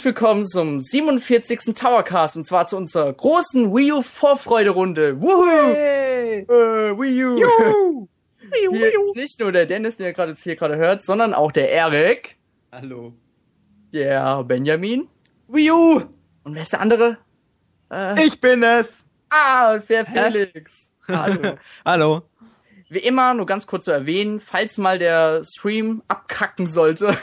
Herzlich willkommen zum 47. Towercast und zwar zu unserer großen Wii U Vorfreude-Runde. Woohoo! Hey. Äh, Wii U! Juhu. Hier ist nicht nur der Dennis, den ihr gerade jetzt hier gerade hört, sondern auch der Erik, Hallo. der Benjamin Wii U. und wer ist der andere? Äh, Ich bin es. ah, der Felix. Hallo. Hallo. Wie immer, nur ganz kurz zu erwähnen, falls mal der Stream abkacken sollte,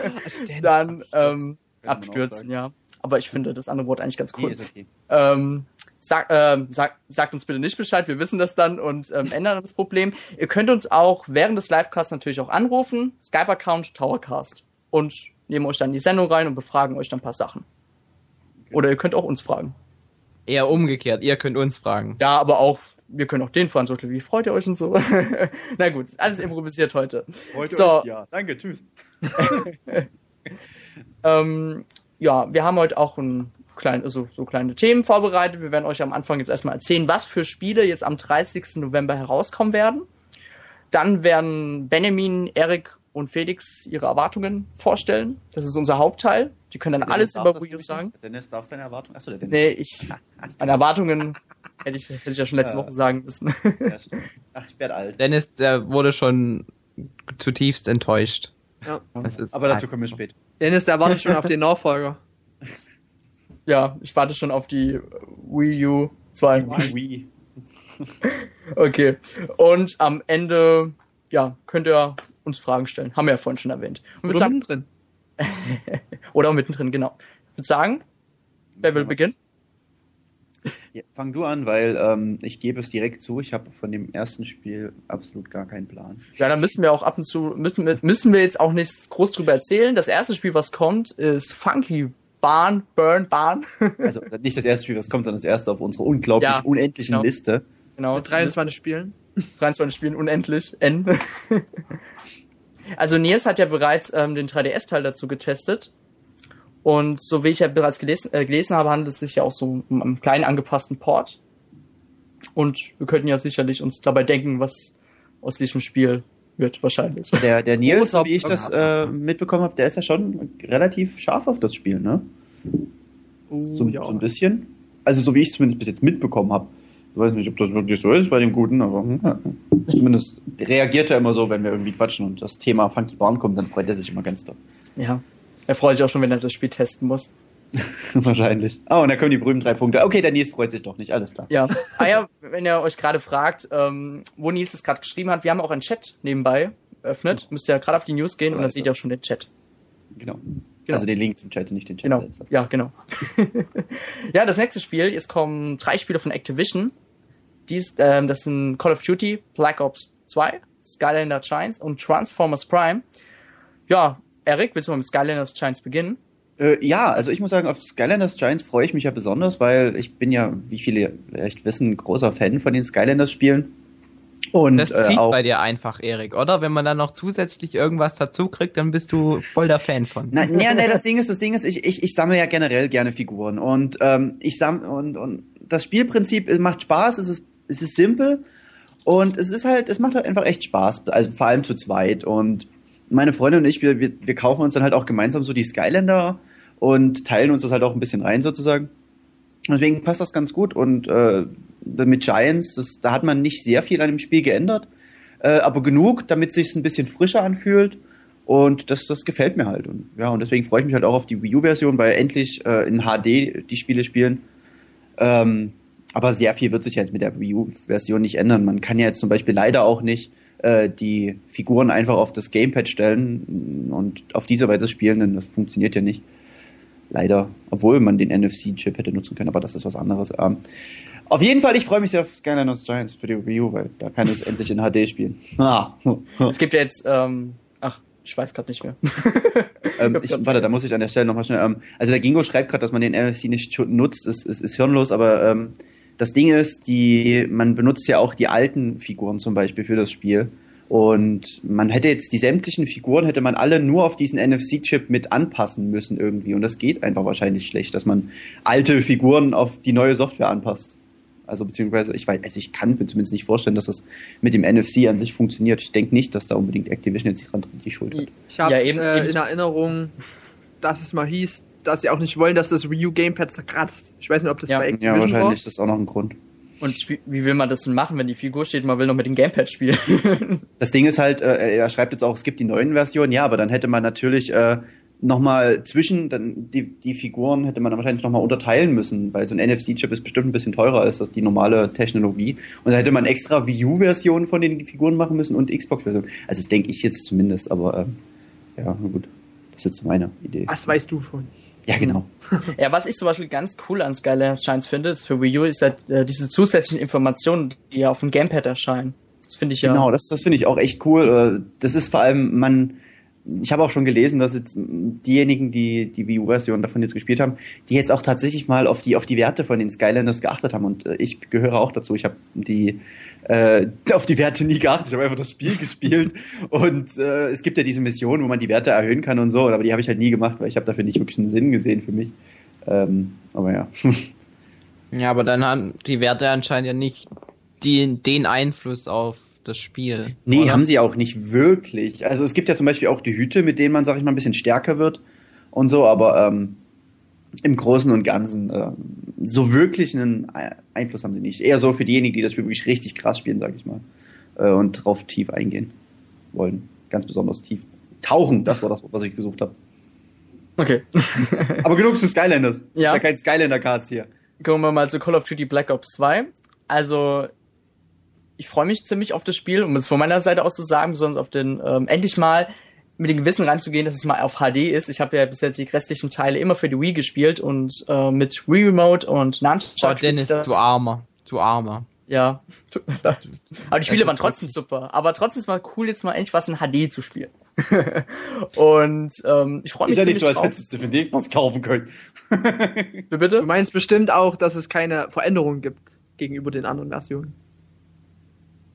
dann ähm, abstürzen, ja. Aber ich finde das andere Wort eigentlich ganz Nee, cool. ist okay. Ähm, sag, ähm, sag, sagt uns bitte nicht Bescheid, wir wissen das dann und ähm, ändern das Problem. Ihr könnt uns auch während des Livecasts natürlich auch anrufen, Skype-Account, Towercast und nehmen euch dann die Sendung rein und befragen euch dann ein paar Sachen. Oder ihr könnt auch uns fragen. Eher umgekehrt, ihr könnt uns fragen. Ja, aber auch, wir können auch den fragen, so wie freut ihr euch und so. Na gut, ist alles improvisiert heute. Freut So. euch? Ja. Danke, tschüss. Ähm, ja, wir haben heute auch ein klein, also so kleine Themen vorbereitet. Wir werden euch am Anfang jetzt erstmal erzählen, was für Spiele jetzt am 30. November herauskommen werden. Dann werden Benjamin, Erik und Felix ihre Erwartungen vorstellen. Das ist unser Hauptteil. Die können dann alles über Wii U sagen. Der Dennis darf seine Erwartung. Achso, der Dennis. Nee, ich, meine Erwartungen hätte ich, hätte ich ja schon letzte Ja. Woche sagen müssen. Ja, stimmt. Ach, ich werde alt. Dennis, der wurde schon zutiefst enttäuscht. Ja. Das ist Aber dazu kommen wir später. Dennis, der wartet schon auf den Nachfolger. ja, ich warte schon auf die Wii U 2. Wii. Okay. Und am Ende, ja, könnt ihr uns Fragen stellen. Haben wir ja vorhin schon erwähnt. Und Oder sagen, mittendrin. oder auch mittendrin, genau. Ich würde sagen, wer will beginnen? Ja, fang du an, weil ähm, ich gebe es direkt zu. Ich habe von dem ersten Spiel absolut gar keinen Plan. Ja, dann müssen wir auch ab und zu, müssen wir, müssen wir jetzt auch nichts groß drüber erzählen. Das erste Spiel, was kommt, ist Funky Barn, Burn, Barn. Also nicht das erste Spiel, was kommt, sondern das erste auf unserer unglaublich Ja, unendlichen genau. Liste. genau. Mit 23 Spielen. 23 Spielen unendlich. N. also Nils hat ja bereits ähm, den 3DS-Teil dazu getestet. Und so wie ich ja bereits gelesen, äh, gelesen habe, handelt es sich ja auch so um einen kleinen angepassten Port. Und wir könnten ja sicherlich uns dabei denken, was aus diesem Spiel wird, wahrscheinlich. Der, der Nils, Großer wie ich das äh, mitbekommen habe, der ist ja schon relativ scharf auf das Spiel, ne? So, Uh, ja. so ein bisschen. Also so wie ich es zumindest bis jetzt mitbekommen habe. Ich weiß nicht, ob das wirklich so ist bei dem Guten, aber hm, ja. zumindest reagiert er immer so, wenn wir irgendwie quatschen und das Thema Funky Barn kommt, dann freut er sich immer ganz doll. Ja. Er freut sich auch schon, wenn er das Spiel testen muss. Wahrscheinlich. Oh, und da kommen die berühmten drei Punkte. Okay, der Nils freut sich doch nicht, alles klar. Ja. Ah ja, wenn ihr euch gerade fragt, ähm, wo Nils es gerade geschrieben hat, wir haben auch einen Chat nebenbei eröffnet. Müsst ihr gerade auf die News gehen und dann seht ihr auch schon den Chat. Genau. Also den Link zum Chat, nicht den Chat Genau. selbst. Ja, genau. ja, das nächste Spiel, jetzt kommen drei Spiele von Activision. Dies, ähm, das sind Call of Duty, Black Ops 2, Skylander Giants und Transformers Prime. Ja, Erik, willst du mal mit Skylanders Giants beginnen? Äh, ja, also ich muss sagen, auf Skylanders Giants freue ich mich ja besonders, weil ich bin ja, wie viele vielleicht wissen, großer Fan von den Skylanders Spielen. Und Das äh, zieht auch, bei dir einfach, Erik, oder? Wenn man dann noch zusätzlich irgendwas dazu kriegt, dann bist du voll der Fan von. Na, nee, nee, das Ding ist, das Ding ist, ich, ich, ich sammle ja generell gerne Figuren und ähm, ich sammle und, und das Spielprinzip macht Spaß, es ist, es ist simpel und es ist halt, es macht halt einfach echt Spaß, also vor allem zu zweit und meine Freundin und ich, wir, wir, wir kaufen uns dann halt auch gemeinsam so die Skylander und teilen uns das halt auch ein bisschen rein sozusagen. Deswegen passt das ganz gut und äh, mit Giants, das, da hat man nicht sehr viel an dem Spiel geändert, äh, aber genug, damit es sich ein bisschen frischer anfühlt und das, das gefällt mir halt. Und ja, und deswegen freue ich mich halt auch auf die Wii U-Version, weil endlich äh, in HD die Spiele spielen. Ähm, aber sehr viel wird sich jetzt mit der Wii U-Version nicht ändern. Man kann ja jetzt zum Beispiel leider auch nicht äh, die Figuren einfach auf das Gamepad stellen und auf diese Weise spielen, denn das funktioniert ja nicht. Leider. Obwohl man den NFC-Chip hätte nutzen können, aber das ist was anderes. Ähm, auf jeden Fall, ich freue mich sehr auf Skylanders Giants für die Wii U, weil da kann ich es endlich in HD spielen. Ah. Es gibt ja jetzt, ähm, ach, ich weiß gerade nicht mehr. Ähm, Ich warte, da muss ich an der Stelle nochmal schnell. Ähm, also der Gingo schreibt gerade, dass man den NFC nicht nutzt, ist, ist, ist hirnlos, aber ähm, das Ding ist, die, man benutzt ja auch die alten Figuren zum Beispiel für das Spiel. Und man hätte jetzt die sämtlichen Figuren, hätte man alle nur auf diesen NFC-Chip mit anpassen müssen irgendwie. Und das geht einfach wahrscheinlich schlecht, dass man alte Figuren auf die neue Software anpasst. Also beziehungsweise, ich weiß, also ich kann mir zumindest nicht vorstellen, dass das mit dem NFC an sich funktioniert. Ich denke nicht, dass da unbedingt Activision jetzt dran die Schuld hat. Ich habe Ja, eben- äh, eben- in Erinnerung, dass es mal hieß, dass sie auch nicht wollen, dass das Wii U Gamepad zerkratzt. Ich weiß nicht, ob das Ja. bei Ja, Activision wahrscheinlich war. ist das auch noch ein Grund. Und wie, will man das denn machen, wenn die Figur steht, man will noch mit dem Gamepad spielen? Das Ding ist halt, äh, er schreibt jetzt auch, es gibt die neuen Versionen, ja, aber dann hätte man natürlich äh, nochmal zwischen dann die, die Figuren hätte man dann wahrscheinlich nochmal unterteilen müssen, weil so ein NFC-Chip ist bestimmt ein bisschen teurer als das die normale Technologie. Und dann hätte man extra Wii U-Versionen von den Figuren machen müssen und Xbox-Versionen. Also das denke ich jetzt zumindest, aber ähm, ja, na gut. Das ist jetzt meine Idee. Was weißt du schon? Ja, genau. Ja, was ich zum Beispiel ganz cool an Skylanders Shines finde, ist für Wii U, ist halt äh, diese zusätzlichen Informationen, die ja auf dem Gamepad erscheinen. Das finde ich ja. Genau, das, das finde ich auch echt cool. Äh, Das ist vor allem, man, ich habe auch schon gelesen, dass jetzt diejenigen, die die Wii U-Version davon jetzt gespielt haben, die jetzt auch tatsächlich mal auf die auf die Werte von den Skylanders geachtet haben. Und äh, ich gehöre auch dazu. Ich habe die äh, auf die Werte nie geachtet. Ich habe einfach das Spiel gespielt. Und äh, es gibt ja diese Mission, wo man die Werte erhöhen kann und so. Aber die habe ich halt nie gemacht, weil ich habe dafür nicht wirklich einen Sinn gesehen für mich. Ähm, aber ja. Ja, aber dann haben die Werte anscheinend ja nicht die, den Einfluss auf das Spiel. Nee, oder? haben sie auch nicht wirklich. Also es gibt ja zum Beispiel auch die Hüte, mit denen man, sag ich mal, ein bisschen stärker wird und so, aber ähm, im Großen und Ganzen ähm, so wirklich einen Ei- Einfluss haben sie nicht. Eher so für diejenigen, die das Spiel wirklich richtig krass spielen, sag ich mal, äh, und drauf tief eingehen wollen. Ganz besonders tief. Tauchen, das war das, was ich gesucht habe. Okay. Aber genug zu Skylanders. Ja. Ist ja kein Skylander-Cast hier. Kommen wir mal zu Call of Duty Black Ops 2. Also, ich freue mich ziemlich auf das Spiel, um es von meiner Seite aus zu sagen, besonders auf den, ähm, endlich mal mit dem Gewissen ranzugehen, dass es mal auf HD ist. Ich habe ja bis jetzt die restlichen Teile immer für die Wii gespielt und äh, mit Wii Remote und Oh, Nunchuck. Dennis, das- du Armer. Du Armer. Ja, tut mir leid. Aber die Spiele Das waren trotzdem super. Aber trotzdem ist mal cool, jetzt mal endlich was in HD zu spielen. und ähm, ich freue mich Ist ja nicht ziemlich so, als hättest du für den Xbox kaufen können. Wie Bitte? Du meinst bestimmt auch, dass es keine Veränderungen gibt gegenüber den anderen Versionen.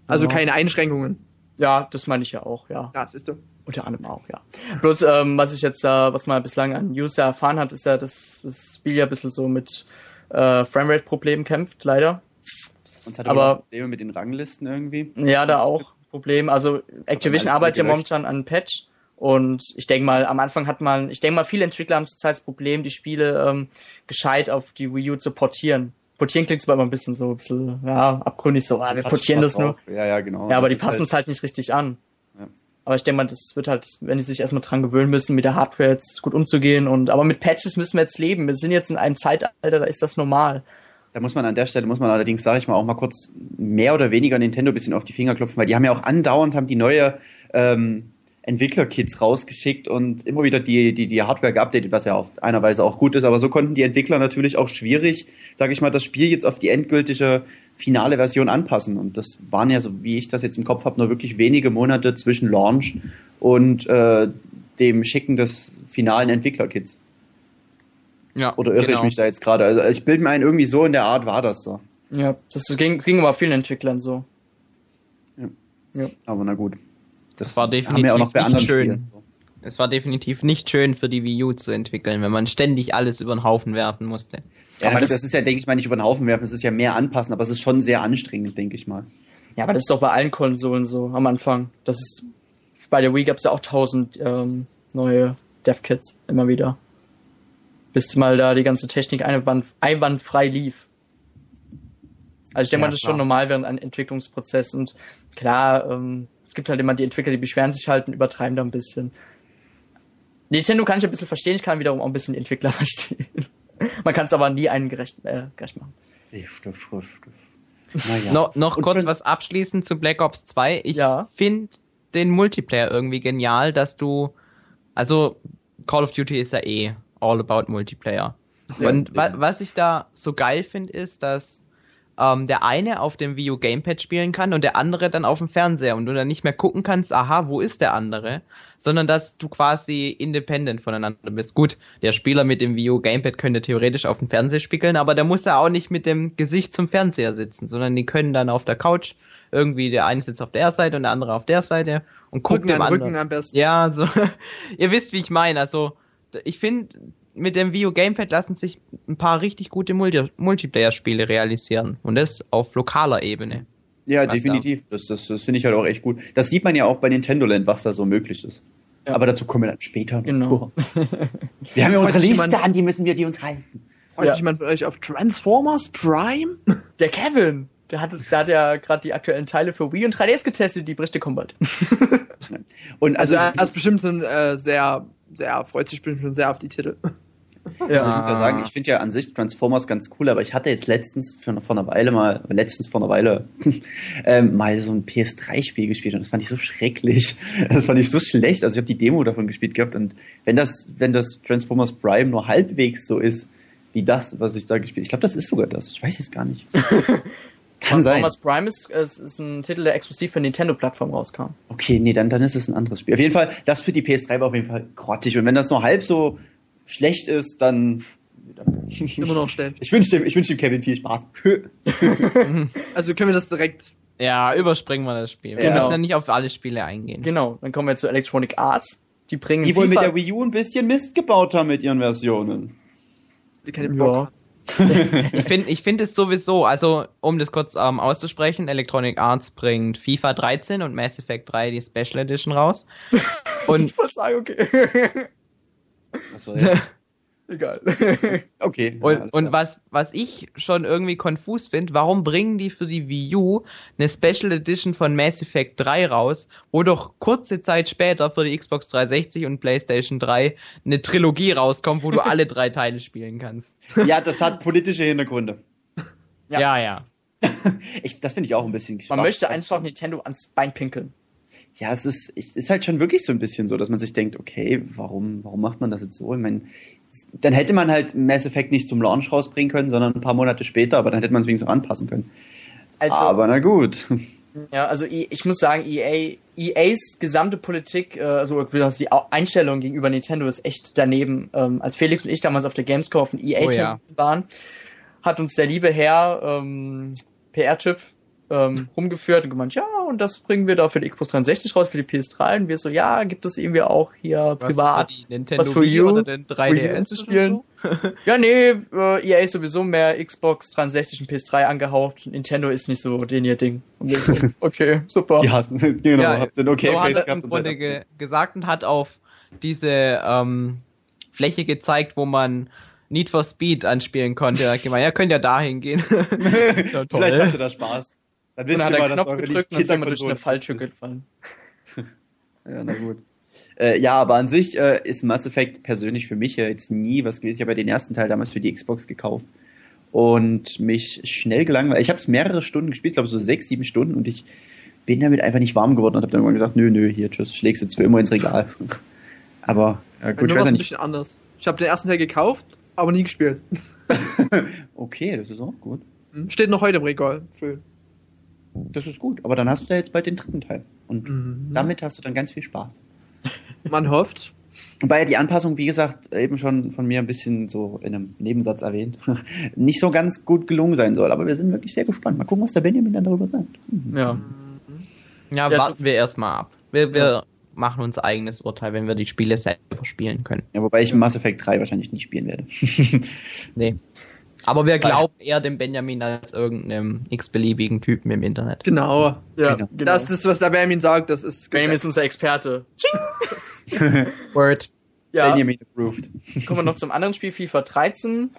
Also Ja. keine Einschränkungen. Ja, das meine ich ja auch, ja. Ja, siehst du. Unter anderem auch, ja. Bloß, ähm, was ich jetzt, äh, was man bislang an News ja erfahren hat, ist ja, dass das Spiel ja ein bisschen so mit äh, Framerate-Problemen kämpft, leider. Und hat Aber- Probleme mit den Ranglisten irgendwie. Ja, da auch Problem. Also Activision arbeitet ja momentan an einem Patch und ich denke mal, am Anfang hat man, ich denke mal, viele Entwickler haben zurzeit das Problem, die Spiele ähm, gescheit auf die Wii U zu portieren. Portieren klingt zwar immer ein bisschen so, ein bisschen, ja, abgründig so, ah, wir portieren das nur. Ja, ja, genau. Ja, aber die Das passen halt- es halt nicht richtig an. Ja. Aber ich denke mal, das wird halt, wenn die sich erstmal dran gewöhnen müssen, mit der Hardware jetzt gut umzugehen und aber mit Patches müssen wir jetzt leben. Wir sind jetzt in einem Zeitalter, da ist das normal. Da muss man an der Stelle, muss man allerdings, sage ich mal, auch mal kurz mehr oder weniger Nintendo ein bisschen auf die Finger klopfen, weil die haben ja auch andauernd, haben die neue ähm, Entwickler-Kits rausgeschickt und immer wieder die, die, die Hardware geupdatet, was ja auf einer Weise auch gut ist, aber so konnten die Entwickler natürlich auch schwierig, sage ich mal, das Spiel jetzt auf die endgültige finale Version anpassen. Und das waren ja, so wie ich das jetzt im Kopf habe, nur wirklich wenige Monate zwischen Launch und äh, dem Schicken des finalen Entwickler-Kits. Ja, Oder irre genau. ich mich da jetzt gerade? Also ich bilde mir ein, irgendwie so in der Art war das so. Ja, das ging, ging aber vielen Entwicklern so. Aber na gut. Das war haben wir definitiv auch noch bei nicht anderen schön. Spielen. Es war definitiv nicht schön für die Wii U zu entwickeln, wenn man ständig alles über den Haufen werfen musste. Ja, Aber das, das- ist ja, denke ich mal, nicht über den Haufen werfen, es ist ja mehr anpassen, aber es ist schon sehr anstrengend, denke ich mal. Ja, aber das ist doch bei allen Konsolen so am Anfang. Das ist bei der Wii gab es ja auch tausend ähm, neue Dev-Kits immer wieder. Bis mal da die ganze Technik einwand, einwandfrei lief. Also ich denke Ja, mal, das ist schon normal während einem Entwicklungsprozess. Und klar, ähm, es gibt halt immer die Entwickler, die beschweren sich halt und übertreiben da ein bisschen. Nintendo kann ich ein bisschen verstehen, ich kann wiederum auch ein bisschen die Entwickler verstehen. Man kann es aber nie einen gerecht, äh, gerecht machen. Naja. No, noch Und kurz was abschließend zu Black Ops 2. Ich Ja. finde den Multiplayer irgendwie genial, dass du, also Call of Duty ist ja eh all about Multiplayer. Ja, Und wa ja. was ich da so geil finde, ist, dass ähm, der eine auf dem Wii U Gamepad spielen kann und der andere dann auf dem Fernseher und du dann nicht mehr gucken kannst, aha, wo ist der andere, sondern dass du quasi independent voneinander bist. Gut, der Spieler mit dem Wii U Gamepad könnte theoretisch auf dem Fernseher spiegeln, aber der muss ja auch nicht mit dem Gesicht zum Fernseher sitzen, sondern die können dann auf der Couch irgendwie, der eine sitzt auf der Seite und der andere auf der Seite und guckt Rücken dem an anderen. Rücken am besten. Ja, so. Ihr wisst, wie ich meine. Also, ich finde, mit dem Wii U Gamepad lassen sich ein paar richtig gute Multi Multiplayer-Spiele realisieren. Und das auf lokaler Ebene. Ja, Was definitiv. Das, das, das finde ich halt auch echt gut. Das sieht man ja auch bei Nintendo Land, was da so möglich ist. Ja. Aber dazu kommen wir dann später. noch. Genau. Wir haben ja unsere Liste, jemand- an die müssen wir die uns halten. Freut Ja. sich jemand von euch auf Transformers Prime? Der Kevin, der hat, der hat ja gerade die aktuellen Teile für Wii und 3DS getestet, die berichte kommen bald. Und Also also, er ist bestimmt ein, äh, sehr, sehr, freut sich bestimmt schon sehr auf die Titel. Also ich muss ja sagen, ich finde ja an sich Transformers ganz cool, aber ich hatte jetzt letztens für, vor einer Weile mal, letztens vor einer Weile ähm, mal so ein PS3-Spiel gespielt und das fand ich so schrecklich. Das fand ich so schlecht. Also ich habe die Demo davon gespielt gehabt und wenn das, wenn das Transformers Prime nur halbwegs so ist wie das, was ich da gespielt, ich glaube, das ist sogar das. Ich weiß es gar nicht. Kann sein. Transformers Prime ist, ist, ist ein Titel, der exklusiv für Nintendo-Plattform rauskam. Okay, nee, dann, dann ist es ein anderes Spiel. Auf jeden Fall, das für die PS3 war auf jeden Fall grottig. Und wenn das nur halb so schlecht ist, dann. Immer noch schlecht. Ich wünsche dem, ich wünsch dem Kevin viel Spaß. Also können wir das direkt. Ja, überspringen wir das Spiel. Wir Genau. müssen ja nicht auf alle Spiele eingehen. Genau, dann kommen wir zu Electronic Arts. Die bringen Die wohl mit der Wii U ein bisschen Mist gebaut haben mit ihren Versionen. Die keine Bock ja. Ich finde ich find es sowieso, also um das kurz ähm, auszusprechen, Electronic Arts bringt FIFA 13 und Mass Effect 3 die Special Edition raus. Und Ich wollte sagen, okay. Was war das? Egal. Okay. ja, Und, alles und was, was ich schon irgendwie konfus finde, warum bringen die für die Wii U eine Special Edition von Mass Effect 3 raus, wo doch kurze Zeit später für die Xbox 360 und PlayStation 3 eine Trilogie rauskommt, wo du alle drei Teile spielen kannst. ja, das hat politische Hintergründe. Ja. Ja, ja. Ich, das finde ich auch ein bisschen Man schwach. möchte einfach Nintendo ans Bein pinkeln. Ja, es ist, es ist halt schon wirklich so ein bisschen so, dass man sich denkt, okay, warum, warum macht man das jetzt so? Ich meine, dann hätte man halt Mass Effect nicht zum Launch rausbringen können, sondern ein paar Monate später, aber dann hätte man es wenigstens auch anpassen können. Also, aber na gut. ja, also I- ich muss sagen, EA, EAs gesamte Politik, äh, also die Au- Einstellung gegenüber Nintendo ist echt daneben. Ähm, als Felix und ich damals auf der Gamescom auf dem EA Oh ja. waren, hat uns der liebe Herr, ähm, PR-Typ, ähm, rumgeführt und gemeint, ja, und das bringen wir da für die Xbox 360 raus, für die PS3. Und wir so, ja, gibt es irgendwie auch hier privat. Was für die Nintendo was für Wii you, oder den Wii U 3DS zu spielen. Ja, nee, äh, EA ist sowieso mehr Xbox 360 und PS3 angehaucht. Nintendo ist nicht so den ihr Ding. Und wir so, okay, super. Die hassen, genau, Ja, habt den okay so hat Face er gehabt im Grunde ge gesagt und hat auf diese ähm, Fläche gezeigt, wo man Need for Speed anspielen konnte. Er hat gemeint, ja, könnt ja dahin gehen. Vielleicht habt ihr da Spaß. Dann Und wisst dann hat ihr er mal, einen dass Knopf gedrückt und dann sind wir durch eine Falltür gefallen. Ja, na gut. Äh, ja, aber an sich äh, ist Mass Effect persönlich für mich ja jetzt nie was gewesen. Ich habe ja den ersten Teil damals für die Xbox gekauft und mich schnell gelangweilt. Ich habe es mehrere Stunden gespielt, glaube so sechs, sieben Stunden und ich bin damit einfach nicht warm geworden und habe dann irgendwann gesagt, nö, nö, hier, tschüss, schlägst jetzt für immer ins Regal. aber ja, gut, ich weiß ja ein nicht. bisschen anders. Ich habe den ersten Teil gekauft, aber nie gespielt. Okay, das ist auch gut. Steht noch heute im Regal. Schön. Das ist gut. Aber dann hast du ja jetzt bald den dritten Teil. Und Mhm. damit hast du dann ganz viel Spaß. Man hofft. Wobei ja die Anpassung, wie gesagt, eben schon von mir ein bisschen so in einem Nebensatz erwähnt, nicht so ganz gut gelungen sein soll. Aber wir sind wirklich sehr gespannt. Mal gucken, was der Benjamin dann darüber sagt. Hm. Ja. Ja, Ja, warten so- wir erstmal ab. Wir, wir machen unser eigenes Urteil, wenn wir die Spiele selber spielen können. Ja, wobei ich Mass Effect 3 wahrscheinlich nicht spielen werde. Nee. Aber wir glauben eher dem Benjamin als irgendeinem x-beliebigen Typen im Internet. Genau. Ja, Genau. genau. Das ist, was der Benjamin sagt, das ist. Benjamin ist unser Experte. Word. Ja, Benjamin approved. kommen wir noch zum anderen Spiel, FIFA 13.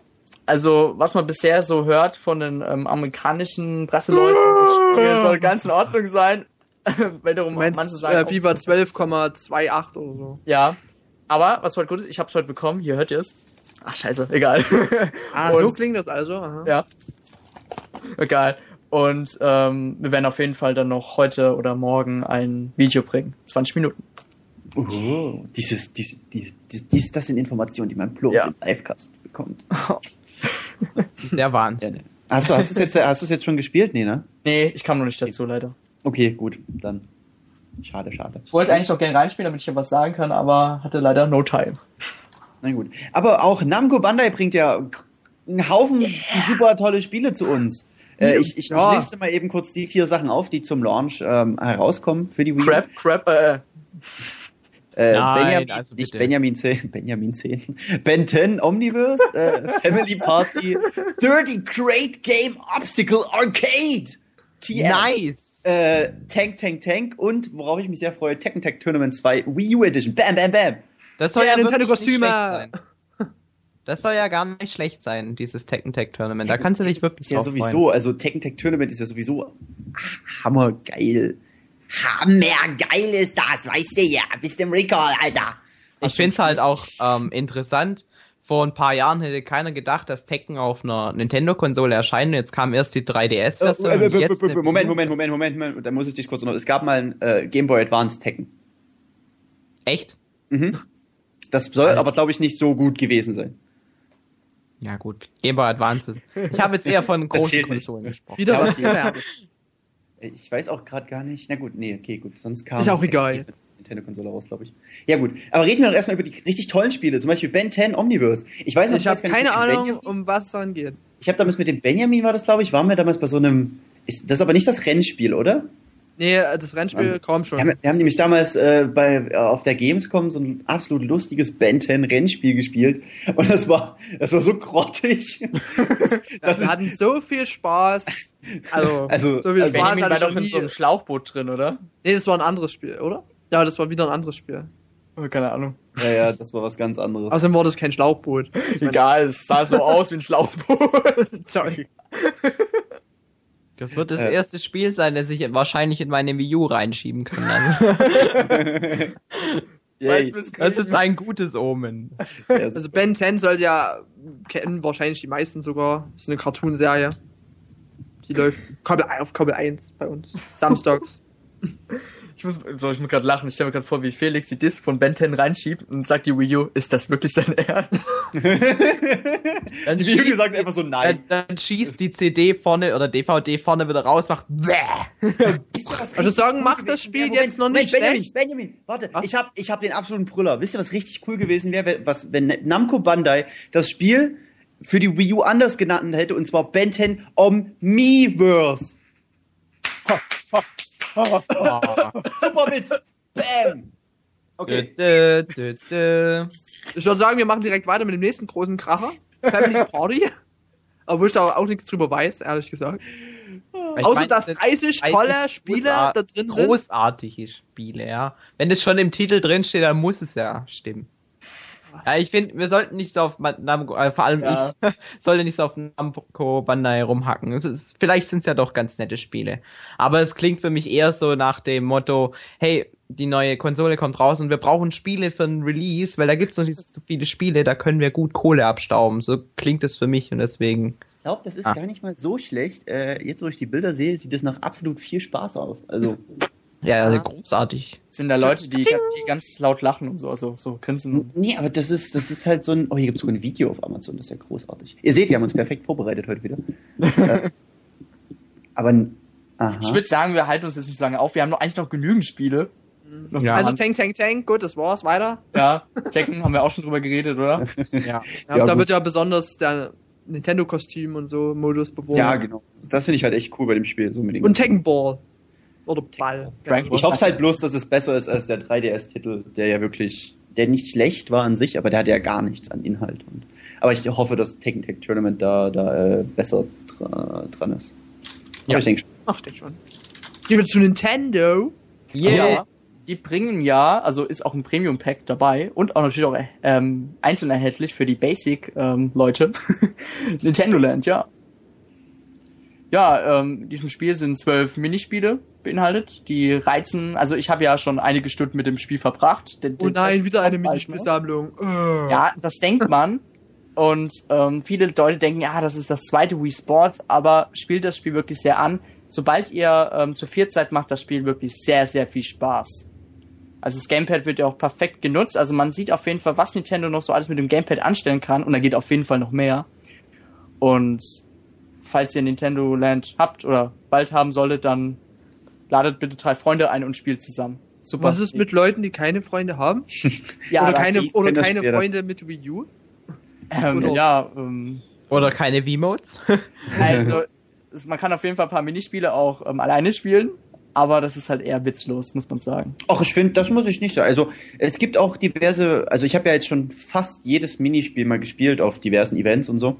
Also, was man bisher so hört von den ähm, amerikanischen Presseleuten, das Spiel soll ganz in Ordnung sein. Wiederum Du meinst, manche sagen, äh, auch, FIFA es ist- 12,28 oder so. Ja. Aber, was heute gut ist, ich hab's heute bekommen, hier hört ihr es. Ach, scheiße, egal. Ah, Und- so klingt das also. Aha. Ja. Egal. Und ähm, wir werden auf jeden Fall dann noch heute oder morgen ein Video bringen. 20 Minuten. Oh, dieses, dies, dies, dies, das sind Informationen, die man bloß Ja. im Livecast bekommt. Der Ja, Wahnsinn. ne. Hast du, hast du es jetzt, hast du es jetzt schon gespielt? Nee, ne? Nee, ich kam noch nicht dazu, leider. Okay, gut, dann. Schade, schade. Ich wollte eigentlich noch gerne reinspielen, damit ich ja was sagen kann, aber hatte leider no time. Na gut. Aber auch Namco Bandai bringt ja einen Haufen super tolle Spiele zu uns. Äh, ich, ich, Ja. ich liste mal eben kurz die vier Sachen auf, die zum Launch ähm, herauskommen für die Wii. U. Crap, crap, äh, Äh, Nein, Benjamin, also nicht. Benjamin 10, Benjamin 10. Ben 10 Omniverse, äh, Family Party, Dirty Great Game Obstacle Arcade. TM. Nice! äh, Tank, Tank, Tank und worauf ich mich sehr freue, Tekken Tag Tournament 2 Wii U Edition. Bam, bam, bam. Das soll Ja, ja, schlecht sein. Das soll ja gar nicht schlecht sein, dieses Tekken Tag Tournament. Da kannst du dich wirklich Ist ja sowieso, also Tekken Tag Tournament ist ja sowieso hammergeil. Hammergeil ist das, weißt du ja. Bist im Recall, Alter. freuen. Ich finde es halt auch ähm, interessant. Vor ein paar Jahren hätte keiner gedacht, dass Tekken auf einer Nintendo-Konsole erscheint. Jetzt kam erst die 3DS-Version. Äh, und jetzt eine Moment, Wii U. Moment, Moment, Moment, Moment. Da muss ich dich kurz noch. Es gab mal ein äh, Game Boy Advance Tekken. Echt? Mhm. Das soll Alter. aber, glaube ich, nicht so gut gewesen sein. Ja gut, Game Boy Advance. ist- Ich habe jetzt eher von großen. Konsolen gesprochen. Wieder was gelernt. Ich weiß auch gerade gar nicht. Na gut, nee, okay, gut. Sonst kam. Ist auch egal. Nintendo-Konsole raus, glaube ich. Ja, gut. Aber reden wir doch erstmal über die richtig tollen Spiele. Zum Beispiel Ben 10 Omniverse. Ich weiß noch Ich habe keine Ahnung, Benjamin- um was es dann geht. Ich habe damals mit dem Benjamin, war das, glaube ich, waren wir damals bei so einem. Ist das ist aber nicht das Rennspiel, oder? Nee, das Rennspiel kaum schon. Wir haben, wir haben nämlich damals äh, bei, äh, auf der Gamescom so ein absolut lustiges Ben 10 Rennspiel gespielt. Und das war, das war so grottig. das wir ist, hatten so viel Spaß. Also, Also- so viel also Spaß war doch in so einem Schlauchboot drin, oder? Nee, das war ein anderes Spiel, oder? Ja, das war wieder ein anderes Spiel. Oh, keine Ahnung. ja, ja, das war was ganz anderes. Außerdem war das kein Schlauchboot. Egal, es sah so aus wie ein Schlauchboot. Sorry. Das wird das Äh. erste Spiel sein, das ich wahrscheinlich in meine Wii U reinschieben kann. Dann. Das ist ein gutes Omen. Ja, Also Ben 10 sollte ja, kennen wahrscheinlich die meisten sogar, das ist eine Cartoon-Serie. Die läuft Kabel, auf Kabel 1 bei uns. Samstags. Ich muss, so, ich muss gerade lachen. Ich stelle mir gerade vor, wie Felix die Disc von Ben 10 reinschiebt und sagt die Wii U, ist das wirklich dein Ernst? Dann Die Video schießt, sagt einfach so nein. dann, dann schießt die CD vorne oder DVD vorne wieder raus, macht Bäh. Also sagen, macht das Spiel jetzt noch nicht Benjamin, schlecht? Benjamin, warte, Was? ich hab, ich hab den absoluten Brüller. Wisst ihr, was richtig cool gewesen wäre, was, wenn Namco Bandai das Spiel für die Wii U anders genannt hätte, und zwar Ben 10 Omniverse. Oh. Super Witz. Bam. Okay. Dö, dö, dö. Ich würde sagen, wir machen direkt weiter mit dem nächsten großen Kracher. Family Party. Obwohl ich da auch nichts drüber weiß, ehrlich gesagt. Ich Außer mein, dass das 30 sind tolle Spiele da drin sind. Großartige Spiele, ja. Wenn es schon im Titel drin steht, dann muss es ja stimmen. Ja, ich finde, wir sollten nicht so auf Namco, äh, vor allem Ja. ich, sollte nicht so auf Namco Bandai rumhacken. Ist, vielleicht sind es ja doch ganz nette Spiele. Aber es klingt für mich eher so nach dem Motto, hey, die neue Konsole kommt raus und wir brauchen Spiele für ein Release, weil da gibt es noch nicht so viele Spiele, da können wir gut Kohle abstauben. So klingt es für mich und deswegen. Ich glaube, das ist Ah. gar nicht mal so schlecht. Äh, jetzt, wo ich die Bilder sehe, sieht das nach absolut viel Spaß aus. Also, Ja, also großartig. sind da Leute, die, die ganz laut lachen und so, also so grinsen. nee, aber das ist, das ist halt so ein. Oh, hier gibt es sogar ein Video auf Amazon, das ist ja großartig. Ihr seht, wir haben uns perfekt vorbereitet heute wieder. äh, aber, aha. Ich würde sagen, wir halten uns jetzt nicht so lange auf. Wir haben noch eigentlich noch genügend Spiele. Noch Ja. Also. Tank, Tank, Tank, gut, das war's, weiter. ja, Tekken haben wir auch schon drüber geredet, oder? Ja. Ja, Ja, da wird ja besonders der Nintendo-Kostüm und so Modus beworben. Ja, genau. Das finde ich halt echt cool bei dem Spiel. So unbedingt. Und Tekken Ball. Oder Ball. Ich hoffe halt bloß, dass es besser ist als der 3DS-Titel, der ja wirklich, der nicht schlecht war an sich, aber der hatte ja gar nichts an Inhalt. Und, aber ich hoffe, dass Tekken Tag Tournament da, da äh, besser dra dran ist. Ja. Aber ich denke schon. Ach, steht schon. Gehen wir zu Nintendo. Yeah. Die bringen ja, also ist auch ein Premium Pack dabei und auch natürlich auch ähm, einzeln erhältlich für die Basic ähm, Leute. Nintendo Land, ja. Ja, ähm, in diesem Spiel sind zwölf Minispiele beinhaltet. Die reizen, also ich habe ja schon einige Stunden mit dem Spiel verbracht. Den- Oh den nein, Test wieder eine ne? Minispielsammlung. Äh. Ja, das denkt man. Und ähm, viele Leute denken, ja, das ist das zweite Wii Sports, aber spielt das Spiel wirklich sehr an. Sobald ihr ähm, zu viert seid, macht das Spiel wirklich sehr, sehr viel Spaß. Also das Gamepad wird ja auch perfekt genutzt. Also man sieht auf jeden Fall, was Nintendo noch so alles mit dem Gamepad anstellen kann. Und da geht auf jeden Fall noch mehr. Und falls ihr Nintendo Land habt oder bald haben solltet, dann ladet bitte drei Freunde ein und spielt zusammen. Super. Was ist mit Leuten, die keine Freunde haben? ja, oder keine, oder keine. Freunde mit Wii U? ähm, oder- ja, ähm, Oder keine V-Modes? Also, es, man kann auf jeden Fall ein paar Minispiele auch ähm, alleine spielen, aber das ist halt eher witzlos, muss man sagen. Ach, ich finde, das muss ich nicht sagen. Also, es gibt auch diverse, also ich habe ja jetzt schon fast jedes Minispiel mal gespielt auf diversen Events und so.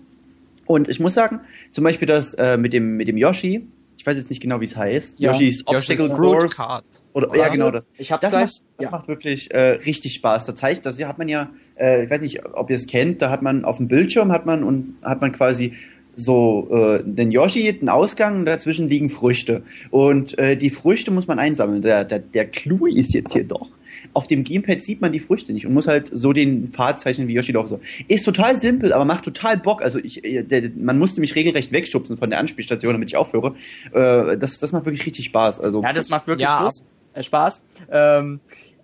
Und ich muss sagen, zum Beispiel das äh, mit dem mit dem Yoshi, ich weiß jetzt nicht genau, wie es heißt. Ja. Yoshi's Obstacle Yoshi's Course. Card. Oder, Oder? ja, genau das. Ich hab's Das, gleich. macht, das Ja. macht wirklich äh, richtig Spaß. Das heißt, das hat man ja, äh, ich weiß nicht, ob ihr es kennt, da hat man auf dem Bildschirm hat man und hat man quasi so äh, den Yoshi, den Ausgang und dazwischen liegen Früchte. Und äh, die Früchte muss man einsammeln. Der, der, der Clou ist jetzt hier doch. Auf dem Gamepad sieht man die Früchte nicht und muss halt so den Pfad zeichnen wie Yoshi doch so. Ist total simpel, aber macht total Bock. Also ich, äh, der, man musste mich regelrecht wegschubsen von der Anspielstation, damit ich aufhöre. Äh, das, das macht wirklich richtig Spaß. Also Ja, das macht wirklich Ja, Lust, äh, Spaß. Ähm,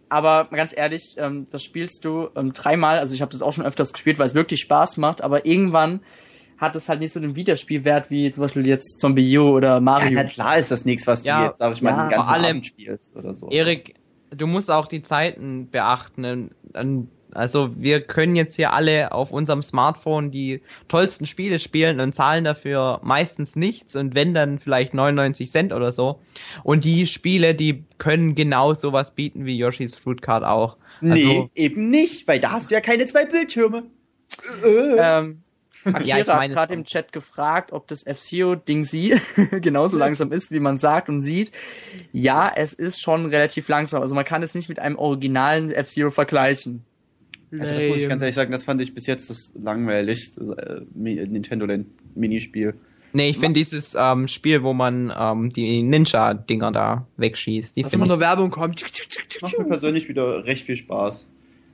aber ganz ehrlich, ähm, das spielst du ähm, dreimal. Also ich habe das auch schon öfters gespielt, weil es wirklich Spaß macht. Aber irgendwann hat es halt nicht so den Wiederspielwert wie zum Beispiel jetzt Zombie U oder Ja, Mario. na klar ist das nichts, was Ja, du jetzt, sag ich mal, ja, den ganzen vor allem- Abend spielst oder so. Erik, du musst auch die Zeiten beachten. Also wir können jetzt hier alle auf unserem Smartphone die tollsten Spiele spielen und zahlen dafür meistens nichts und wenn dann vielleicht 99 Cent oder so. Und die Spiele, die können genau sowas bieten wie Yoshi's Fruit Card auch. nee, Also, eben nicht, weil da hast du ja keine zwei Bildschirme. Äh. Ähm, Akira Ja, ich hat meine- gerade im Chat gefragt, ob das F-Zero-Ding sie genauso langsam ist, wie man sagt und sieht. Ja, es ist schon relativ langsam. Also man kann es nicht mit einem originalen F-Zero vergleichen. Also das muss ich ganz ehrlich sagen, das fand ich bis jetzt das langweiligste äh, Nintendo Land Minispiel. nee, ich finde dieses ähm, Spiel, wo man ähm, die Ninja-Dinger da wegschießt, die Was immer nur ich. Werbung kommt. Macht mir persönlich wieder recht viel Spaß.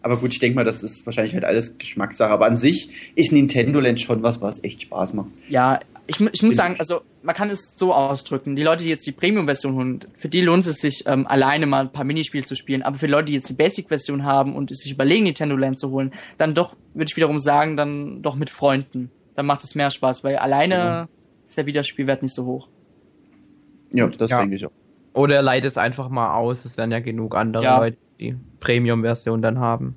Aber gut, ich denke mal, das ist wahrscheinlich halt alles Geschmackssache. Aber an sich ist Nintendo Land schon was, was echt Spaß macht. Ja, ich, ich muss sagen, also man kann es so ausdrücken. Die Leute, die jetzt die Premium-Version holen, für die lohnt es sich, ähm, alleine mal ein paar Minispiele zu spielen. Aber für Leute, die jetzt die Basic-Version haben und es sich überlegen, Nintendo Land zu holen, dann doch, würde ich wiederum sagen, dann doch mit Freunden. Dann macht es mehr Spaß, weil alleine ist der Wiederspielwert nicht so hoch. Ja, das Ja. denke ich auch. Oder leite es einfach mal aus, es werden ja genug andere Ja. Leute, die Premium-Version dann haben.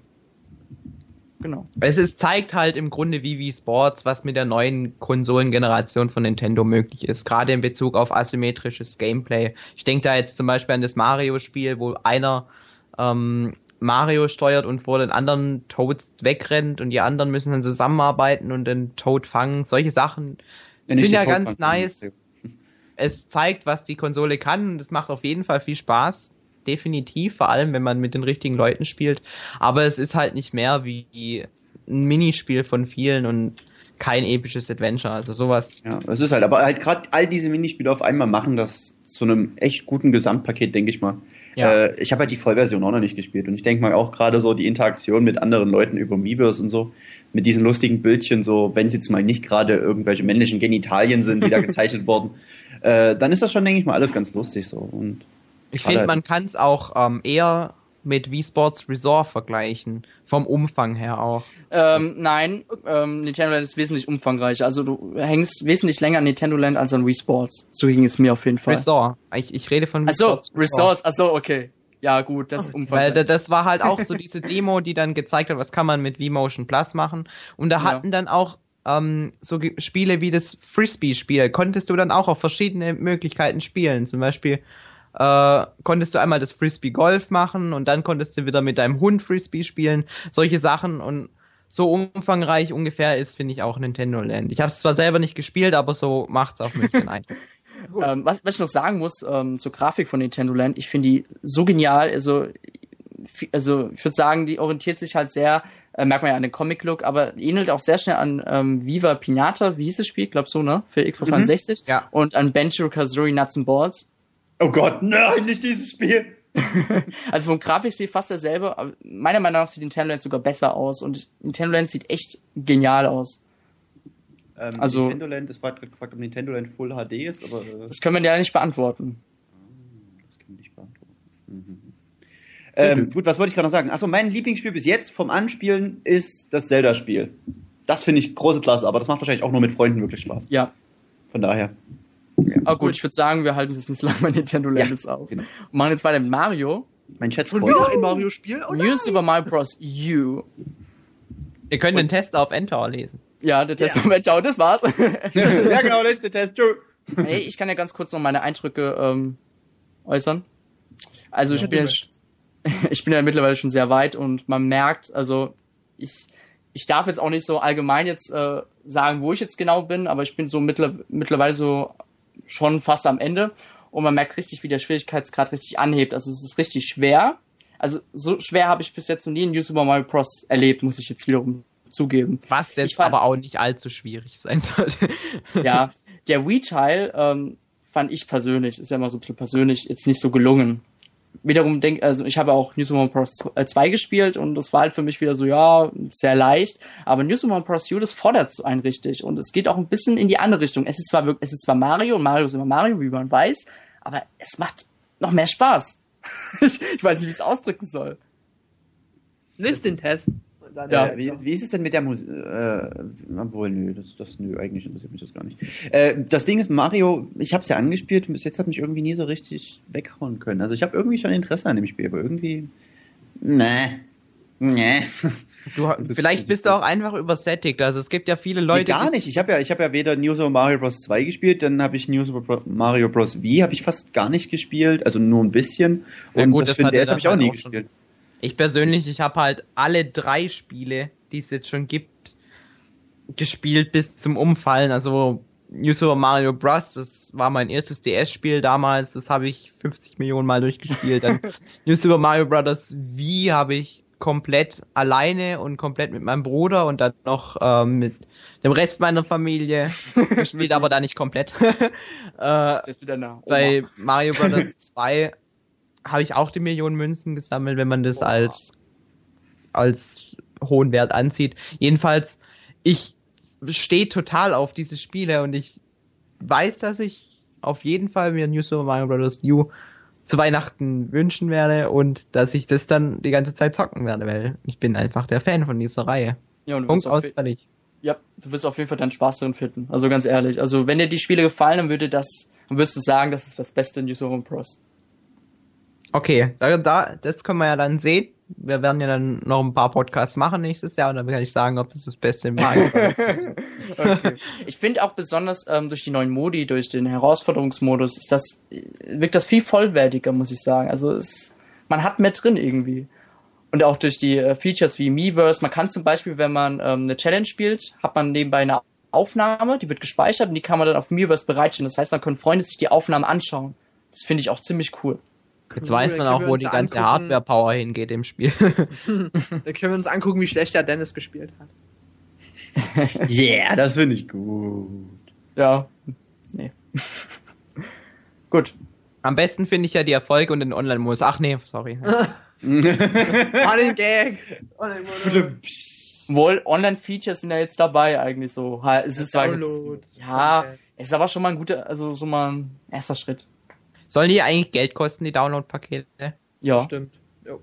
Genau. Es ist, zeigt halt im Grunde wie Wii Sports, was mit der neuen Konsolengeneration von Nintendo möglich ist, gerade in Bezug auf asymmetrisches Gameplay. Ich denke da jetzt zum Beispiel an das Mario-Spiel, wo einer ähm, Mario steuert und vor den anderen Toads wegrennt und die anderen müssen dann zusammenarbeiten und den Toad fangen. Solche Sachen nicht sind ja ganz nice. Es zeigt, was die Konsole kann und es macht auf jeden Fall viel Spaß. Definitiv, vor allem wenn man mit den richtigen Leuten spielt. Aber es ist halt nicht mehr wie ein Minispiel von vielen und kein episches Adventure. Also sowas. Ja, es ist halt, aber halt gerade all diese Minispiele auf einmal machen das zu einem echt guten Gesamtpaket, denke ich mal. Ja. Äh, ich habe halt die Vollversion auch noch nicht gespielt und ich denke mal auch gerade so die Interaktion mit anderen Leuten über Miiverse und so, mit diesen lustigen Bildchen, so wenn es jetzt mal nicht gerade irgendwelche männlichen Genitalien sind, die da gezeichnet wurden, äh, dann ist das schon, denke ich mal, alles ganz lustig so. Und Ich finde, man kann es auch ähm, eher mit Wii Sports Resort vergleichen. Vom Umfang her auch. Ähm, nein, ähm, Nintendo Land ist wesentlich umfangreicher. Also du hängst wesentlich länger an Nintendo Land als an Wii Sports. So ging es mir auf jeden Fall. Resort. Ich, ich rede von Wii Achso, Sports Resorts, achso, okay. Ja, gut, das ist Weil umfangreich. da- das war halt auch so diese Demo, die dann gezeigt hat, was kann man mit V-Motion Plus machen. Und da Ja. hatten dann auch ähm, so Spiele wie das Frisbee-Spiel, konntest du dann auch auf verschiedene Möglichkeiten spielen. Zum Beispiel äh, konntest du einmal das Frisbee-Golf machen und dann konntest du wieder mit deinem Hund Frisbee spielen. Solche Sachen und so umfangreich ungefähr ist, finde ich, auch Nintendo Land. Ich habe es zwar selber nicht gespielt, aber so macht's auf mich den Eindruck. Ähm, was, was ich noch sagen muss ähm, zur Grafik von Nintendo Land, ich finde die so genial. Also, also ich würde sagen, die orientiert sich halt sehr, äh, merkt man ja an den Comic-Look, aber ähnelt auch sehr schnell an ähm, Viva Pinata, wie hieß das Spiel? Ich glaube so, ne? Für Xbox 360. Ja. Und an Banjo Kazooie Nuts and Balls. Oh Gott, nein, nicht dieses Spiel! Also vom Grafikstil fast derselbe, aber meiner Meinung nach sieht Nintendo Land sogar besser aus und Nintendo Land sieht echt genial aus. Ähm, Also- Nintendo Land, es war gerade gefragt, ob Nintendo Land Full HD ist, aber äh, Das können wir ja nicht beantworten. Das kann man nicht beantworten. Mhm. Ähm, gut, was wollte ich gerade noch sagen? Achso, mein Lieblingsspiel bis jetzt vom Anspielen ist das Zelda-Spiel. Das finde ich große Klasse, aber das macht wahrscheinlich auch nur mit Freunden wirklich Spaß. Ja, Von daher. Aber gut, ich würde sagen, wir halten es jetzt lange bei Nintendo Land Ja, jetzt auf. genau. Und machen jetzt weiter mit Mario. Mein Chat Und wieder ein Mario-Spiel? Oh New Super Mario Bros. U. Ihr könnt den Test auf Enter lesen. Ja, der Test Moment, ciao, das war's. ja, genau, letzte Test. Tschö. hey, ich kann ja ganz kurz noch meine Eindrücke ähm, äußern. Also ich bin, ich bin ja mittlerweile schon sehr weit und man merkt, also ich, ich darf jetzt auch nicht so allgemein jetzt äh, sagen, wo ich jetzt genau bin, aber ich bin so mittler, mittlerweile so schon fast am Ende und man merkt richtig, wie der Schwierigkeitsgrad richtig anhebt. Also es ist richtig schwer. Also so schwer habe ich bis jetzt noch nie in New Super Mario Bros. erlebt, muss ich jetzt wiederum zugeben. Was jetzt fand- aber auch nicht allzu schwierig sein sollte. Ja, der Wii-Teil ähm, fand ich persönlich, ist ja immer so ein bisschen persönlich, jetzt nicht so gelungen. Wiederum denk, also ich habe auch New Super Mario Bros. 2 gespielt und das war halt für mich wieder so, ja, sehr leicht. Aber New Super Mario Bros. U, das fordert so einen richtig und es geht auch ein bisschen in die andere Richtung. Es ist zwar wirklich, es ist zwar Mario und Mario ist immer Mario, wie man weiß, aber es macht noch mehr Spaß. ich, ich weiß nicht, wie ich es ausdrücken soll. Lies den Test. Dann, Ja. Wie, wie ist es denn mit der Musik? Äh, obwohl, nö, das, das, nö, eigentlich interessiert mich das gar nicht. Äh, das Ding ist, Mario, ich habe es ja angespielt und bis jetzt hat mich irgendwie nie so richtig weghauen können. Also ich habe irgendwie schon Interesse an dem Spiel, aber irgendwie, nee, nee. Du, Das- vielleicht bist du auch einfach übersättigt. Also es gibt ja viele Nee, Leute, gar die- nicht. Ich habe ja, ich habe ja weder New Super Mario Bros. 2 gespielt, dann habe ich New Super Mario Bros. Wii habe ich fast gar nicht gespielt, also nur ein bisschen. Ja, Und gut, das das er DS habe ich auch halt nie auch schon. Ich persönlich, ich habe halt alle drei Spiele, die es jetzt schon gibt, gespielt bis zum Umfallen. Also New Super Mario Bros. Das war mein erstes DS-Spiel damals. Das habe ich 50 Millionen Mal durchgespielt. Dann New Super Mario Bros. Wii habe ich komplett alleine und komplett mit meinem Bruder und dann noch ähm, mit dem Rest meiner Familie gespielt, aber da nicht komplett. äh, bei Mario Bros. 2 habe ich auch die Millionen Münzen gesammelt, wenn man das Oha. als, als hohen Wert ansieht. Jedenfalls, ich stehe total auf diese Spiele und ich weiß, dass ich auf jeden Fall mir New Super Mario Bros. U zu Weihnachten wünschen werde und dass ich das dann die ganze Zeit zocken werde, weil ich bin einfach der Fan von dieser Reihe. ja, und du Punkt wirst auf, aus, fertig. ja, du wirst auf jeden Fall deinen Spaß drin finden. Also ganz ehrlich. Also wenn dir die Spiele gefallen, dann würde das, dann würdest du sagen, das ist das beste New Super Bros. Okay, da, da, das können wir ja dann sehen. Wir werden ja dann noch ein paar Podcasts machen nächstes Jahr und dann kann ich sagen, ob das das Beste im Bros. ist. Okay. Ich finde auch besonders ähm, durch die neuen Modi, durch den Herausforderungsmodus, ist das, äh, wirkt das viel vollwertiger, muss ich sagen. Also es, man hat mehr drin irgendwie. Und auch durch die äh, Features wie Miiverse. Man kann zum Beispiel, wenn man ähm, eine Challenge spielt, hat man nebenbei eine Aufnahme, die wird gespeichert und die kann man dann auf Miiverse bereitstellen. Das heißt, dann können Freunde sich die Aufnahme anschauen. Das finde ich auch ziemlich cool. Jetzt weiß man auch, wo die ganze Hardware-Power hingeht im Spiel. Dann können wir uns angucken, wie schlecht der Dennis gespielt hat. Yeah, das finde ich gut. Ja. Nee. Gut. Am besten finde ich ja die Erfolge und den Online-Modus. Ach nee, sorry. Running Gag. Wohl, Online-Features sind ja jetzt dabei eigentlich so. Es ist zwar jetzt, ja, Okay. es ist aber schon mal ein guter, also so mal ein erster Schritt. Sollen die eigentlich Geld kosten, die Download-Pakete? Ja. Stimmt. Jo.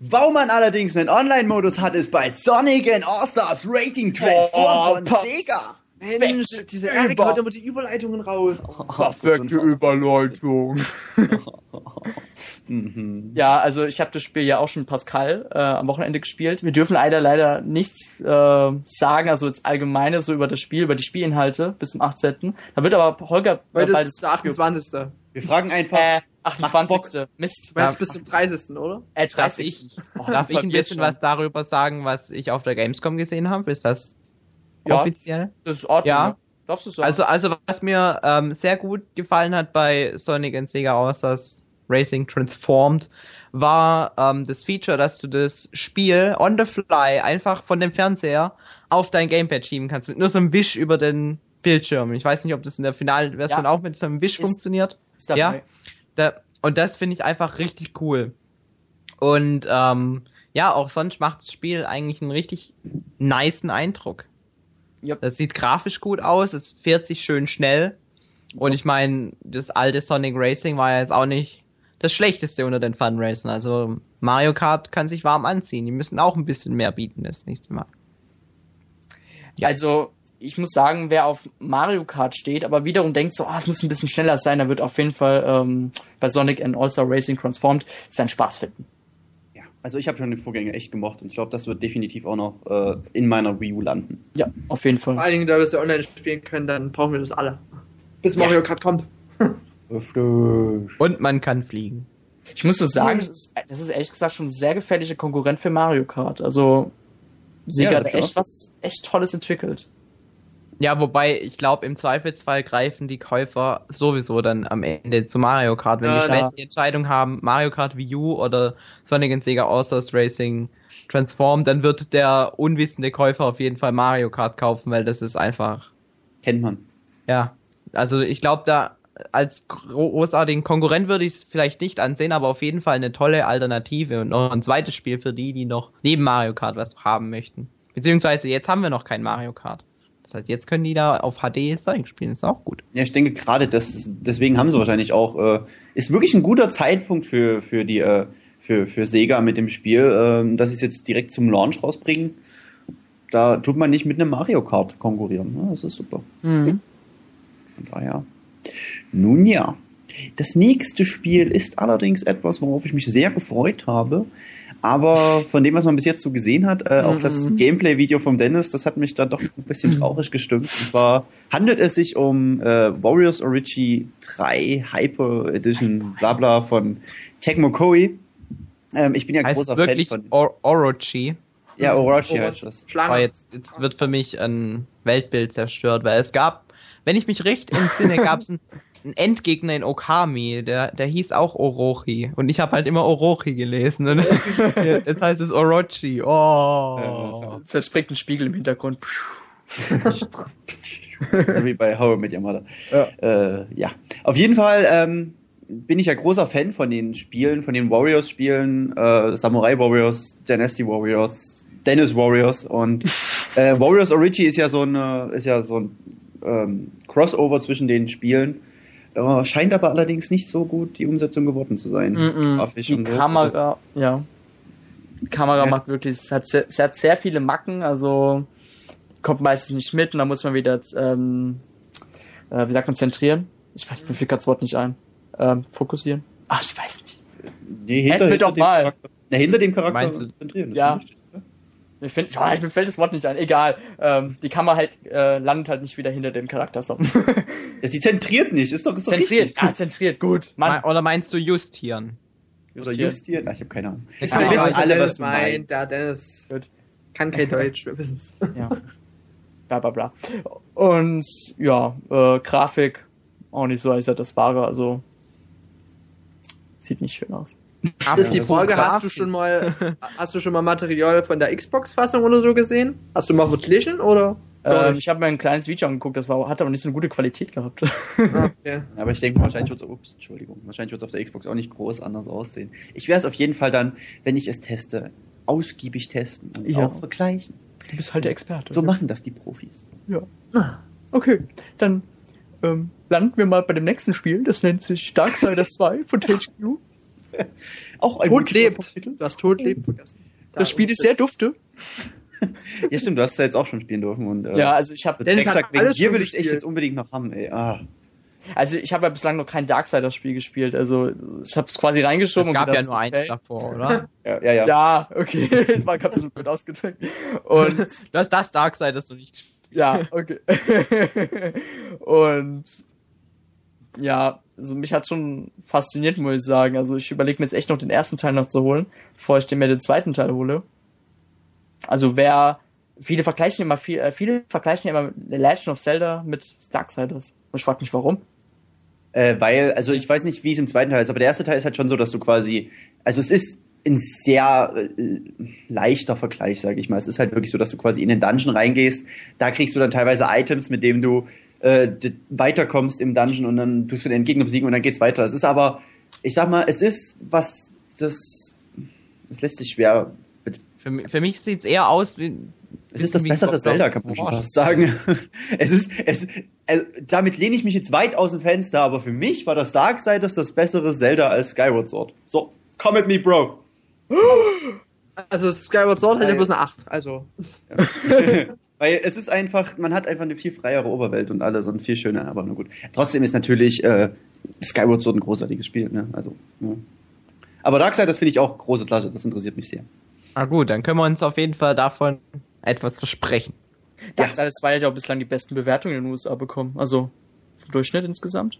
Warum man allerdings einen Online-Modus hat, ist bei Sonic and All-Stars Racing Transform Oh, von pass- Sega. Mensch, diese Erik haut immer die Überleitungen raus. Perfekte Überleitung. Mhm. Ja, also ich habe das Spiel ja auch schon mit Pascal äh, am Wochenende gespielt. Wir dürfen leider leider nichts äh, sagen, also jetzt allgemeine so über das Spiel, über die Spielinhalte bis zum 18. Da wird aber Holger Weil bald das ist der 28. Wir fragen einfach, Äh, Macht's 28. Mist. Du meinst Ja. bis zum 30. oder? Äh, Darf 30. ich, Oh, darf ich ein bisschen was darüber sagen, was ich auf der Gamescom gesehen habe? Ist das Ja. offiziell? Das ist Ordnung. Ja. ne? Darfst du sagen? Also, also was mir ähm, sehr gut gefallen hat bei Sonic and Sega All-Stars Racing Transformed, war ähm, das Feature, dass du das Spiel on the fly einfach von dem Fernseher auf dein Gamepad schieben kannst, mit nur so einem Wisch über den Bildschirm. Ich weiß nicht, ob das in der finalen Version Ja. auch mit so einem Wisch Ist- funktioniert. ist dabei. ja. Da, und das finde ich einfach richtig cool. Und ähm, ja, auch sonst macht das Spiel eigentlich einen richtig nicen Eindruck. Yep. Das sieht grafisch gut aus, es fährt sich schön schnell. Und ich meine, das alte Sonic Racing war ja jetzt auch nicht das schlechteste unter den Fun Racern. Also Mario Kart kann sich warm anziehen. Die müssen auch ein bisschen mehr bieten das nächste Mal. Also, ich muss sagen, wer auf Mario Kart steht, aber wiederum denkt so, ah, es muss ein bisschen schneller sein, der wird auf jeden Fall ähm, bei Sonic and All-Star Racing Transformed seinen Spaß finden. ja, also ich habe schon den Vorgänger echt gemocht und ich glaube, das wird definitiv auch noch äh, in meiner Wii U landen. Ja, auf jeden Vor Fall. allen Dingen, da wir es ja online spielen können, dann brauchen wir das alle. Bis Mario Kart kommt. Und man kann fliegen. Ich muss so sagen, das ist, das ist ehrlich gesagt schon ein sehr gefährlicher Konkurrent für Mario Kart. Also, Sega Ja, hat echt was echt Tolles entwickelt. Ja, wobei ich glaube, im Zweifelsfall greifen die Käufer sowieso dann am Ende zu Mario Kart. Wenn Ja, die ja. die Entscheidung haben, Mario Kart Wii U oder Sonic and Sega All-Stars Racing Transform, dann wird der unwissende Käufer auf jeden Fall Mario Kart kaufen, weil das ist einfach, Kennt man. ja. Also ich glaube, da als großartigen Konkurrent würde ich es vielleicht nicht ansehen, aber auf jeden Fall eine tolle Alternative und noch ein zweites Spiel für die, die noch neben Mario Kart was haben möchten. Beziehungsweise jetzt haben wir noch kein Mario Kart. Das heißt, jetzt können die da auf HD Sonic spielen, ist auch gut. Ja, ich denke gerade, das, deswegen haben sie wahrscheinlich auch, äh, ist wirklich ein guter Zeitpunkt für, für die, äh, für, für Sega mit dem Spiel, äh, dass sie es jetzt direkt zum Launch rausbringen. Da tut man nicht mit einem Mario Kart konkurrieren. Ja, das ist super. Mhm. Von daher. Nun ja. Das nächste Spiel ist allerdings etwas, worauf ich mich sehr gefreut habe. Aber von dem, was man bis jetzt so gesehen hat, äh, auch das Mhm. Gameplay-Video vom Dennis, das hat mich dann doch ein bisschen traurig gestimmt. Und zwar handelt es sich um äh, Warriors Origi 3 Hyper Edition, bla bla von Tecmo Koei. Ähm, ich bin ja Heißt es großer wirklich Fan von. Or Orochi? Ja, Orochi Oh, heißt das. Aber jetzt, jetzt wird für mich ein Weltbild zerstört, weil es gab, wenn ich mich recht entsinne, gab es einen, einen Endgegner in Okami, der, der hieß auch Orochi. Und ich habe halt immer Orochi gelesen. Und jetzt heißt es Orochi. Oh. Zerspringt ein Spiegel im Hintergrund. so wie bei How I Met Your Mother. Äh, ja, auf jeden Fall ähm, bin ich ja großer Fan von den Spielen, von den Warriors-Spielen, äh, Samurai Warriors, Dynasty Warriors, Dennis Warriors und äh, Warriors Origi ist ja so eine, ist ja so ein ähm, Crossover zwischen den Spielen. Äh, scheint aber allerdings nicht so gut die Umsetzung geworden zu sein. Mhm. Grafisch Die und so. Also, Kamera, ja. Die Kamera Ja. macht wirklich, es hat, sehr, es hat sehr viele Macken, also kommt meistens nicht mit und dann muss man wieder, ähm, äh, wie sagt man, zentrieren. Ich weiß, mir fällt grad das Wort nicht ein. Ähm, fokussieren. Ach, ich weiß nicht. nee, hinter, mir hinter doch dem mal. Charakter, na, hinter dem Charakter Meinst du- zentrieren. das Ja. ist oder? Mir, find, oh, mir fällt das Wort nicht ein. Egal. Ähm, die Kamera halt äh, landet halt nicht wieder hinter dem Charakter. So. Ja, sie zentriert nicht, ist doch, ist doch zentriert. richtig. Ah, zentriert. Gut. Mann. Me- Oder meinst du justieren? Oder Justieren. justieren? Ach, ich habe keine Ahnung. Ich Wir Ja, wissen weiß, alle, was du meint. meinst. Der Dennis Gut. kann kein Deutsch, wir wissen es. Ja. Bla bla bla. Und ja, äh, Grafik auch nicht so, als hätte das wahre, also sieht nicht schön aus. Das ist die das ist Frage, Grafik. hast du schon mal, hast du schon mal Material von der Xbox-Fassung oder so gesehen? Hast du mal verglichen oder? Ähm, ich habe mir ein kleines Video angeguckt, das war, hat aber nicht so eine gute Qualität gehabt. Ah, okay. Aber ich denke, wahrscheinlich wird es, ups, Entschuldigung, wahrscheinlich wird es auf der Xbox auch nicht groß anders aussehen. Ich werde es auf jeden Fall dann, wenn ich es teste, ausgiebig testen und Ja. auch vergleichen. Du bist halt der Experte. So machen das die Profis. Ja. Okay, dann ähm, landen wir mal bei dem nächsten Spiel. Das nennt sich Darksiders 2 von THQ. Auch ein Tod lebt. Du hast Tod lebt vergessen. Das Spiel ist sehr dufte. Ja, stimmt, du hast es ja jetzt auch schon spielen dürfen. Und, äh, Ja, also ich habe Dennis hat Drecksack, wegen alles dir schon will ich es echt gespielt. jetzt unbedingt noch haben, ey. Ah. also ich habe ja bislang noch kein Darksiders-Spiel gespielt. Also ich habe es quasi Es reingeschoben. gab und ja nur eins davor, oder? Ja, ja. ja. Ja, okay. Ich war gerade ein bisschen blöd ausgedrückt. Und Du hast das Darkseid, das du nicht gespielt ja, okay. Und ja, also mich hat schon fasziniert, muss ich sagen. Also ich überlege mir jetzt echt noch den ersten Teil noch zu holen, bevor ich mir den zweiten Teil hole. Also wer viele vergleichen immer viel, äh, viele vergleichen immer The Legend of Zelda mit Darksiders. Und ich frage mich warum. Äh, weil, also ich weiß nicht, wie es im zweiten Teil ist, aber der erste Teil ist halt schon so, dass du quasi, also es ist ein sehr äh, leichter Vergleich, sage ich mal. Es ist halt wirklich so, dass du quasi in den Dungeon reingehst, da kriegst du dann teilweise Items, mit denen du äh, weiterkommst im Dungeon und dann tust du den Gegner besiegen und dann geht's weiter. Es ist aber, ich sag mal, es ist was, das, das lässt sich schwer. Für, mi- für mich sieht's eher aus wie. Es ist das bessere Zelda, kann man schon fast sagen. es ist, es, also, damit lehne ich mich jetzt weit aus dem Fenster, aber für mich war das Darksiders das bessere Zelda als Skyward Sword. So, come at me, Bro. Also Skyward Sword hat ja bloß eine 8. Also. Weil es ist einfach, man hat einfach eine viel freiere Oberwelt und alles und viel schöner, aber nur gut. Trotzdem ist natürlich äh, Skyward Sword ein großartiges Spiel, ne? Also, ja. Aber Darksiders finde ich auch große Klasse, das interessiert mich sehr. Na gut, dann können wir uns auf jeden Fall davon etwas versprechen. Darksiders 2 hat ja auch bislang die besten Bewertungen in den USA bekommen. Also vom Durchschnitt insgesamt.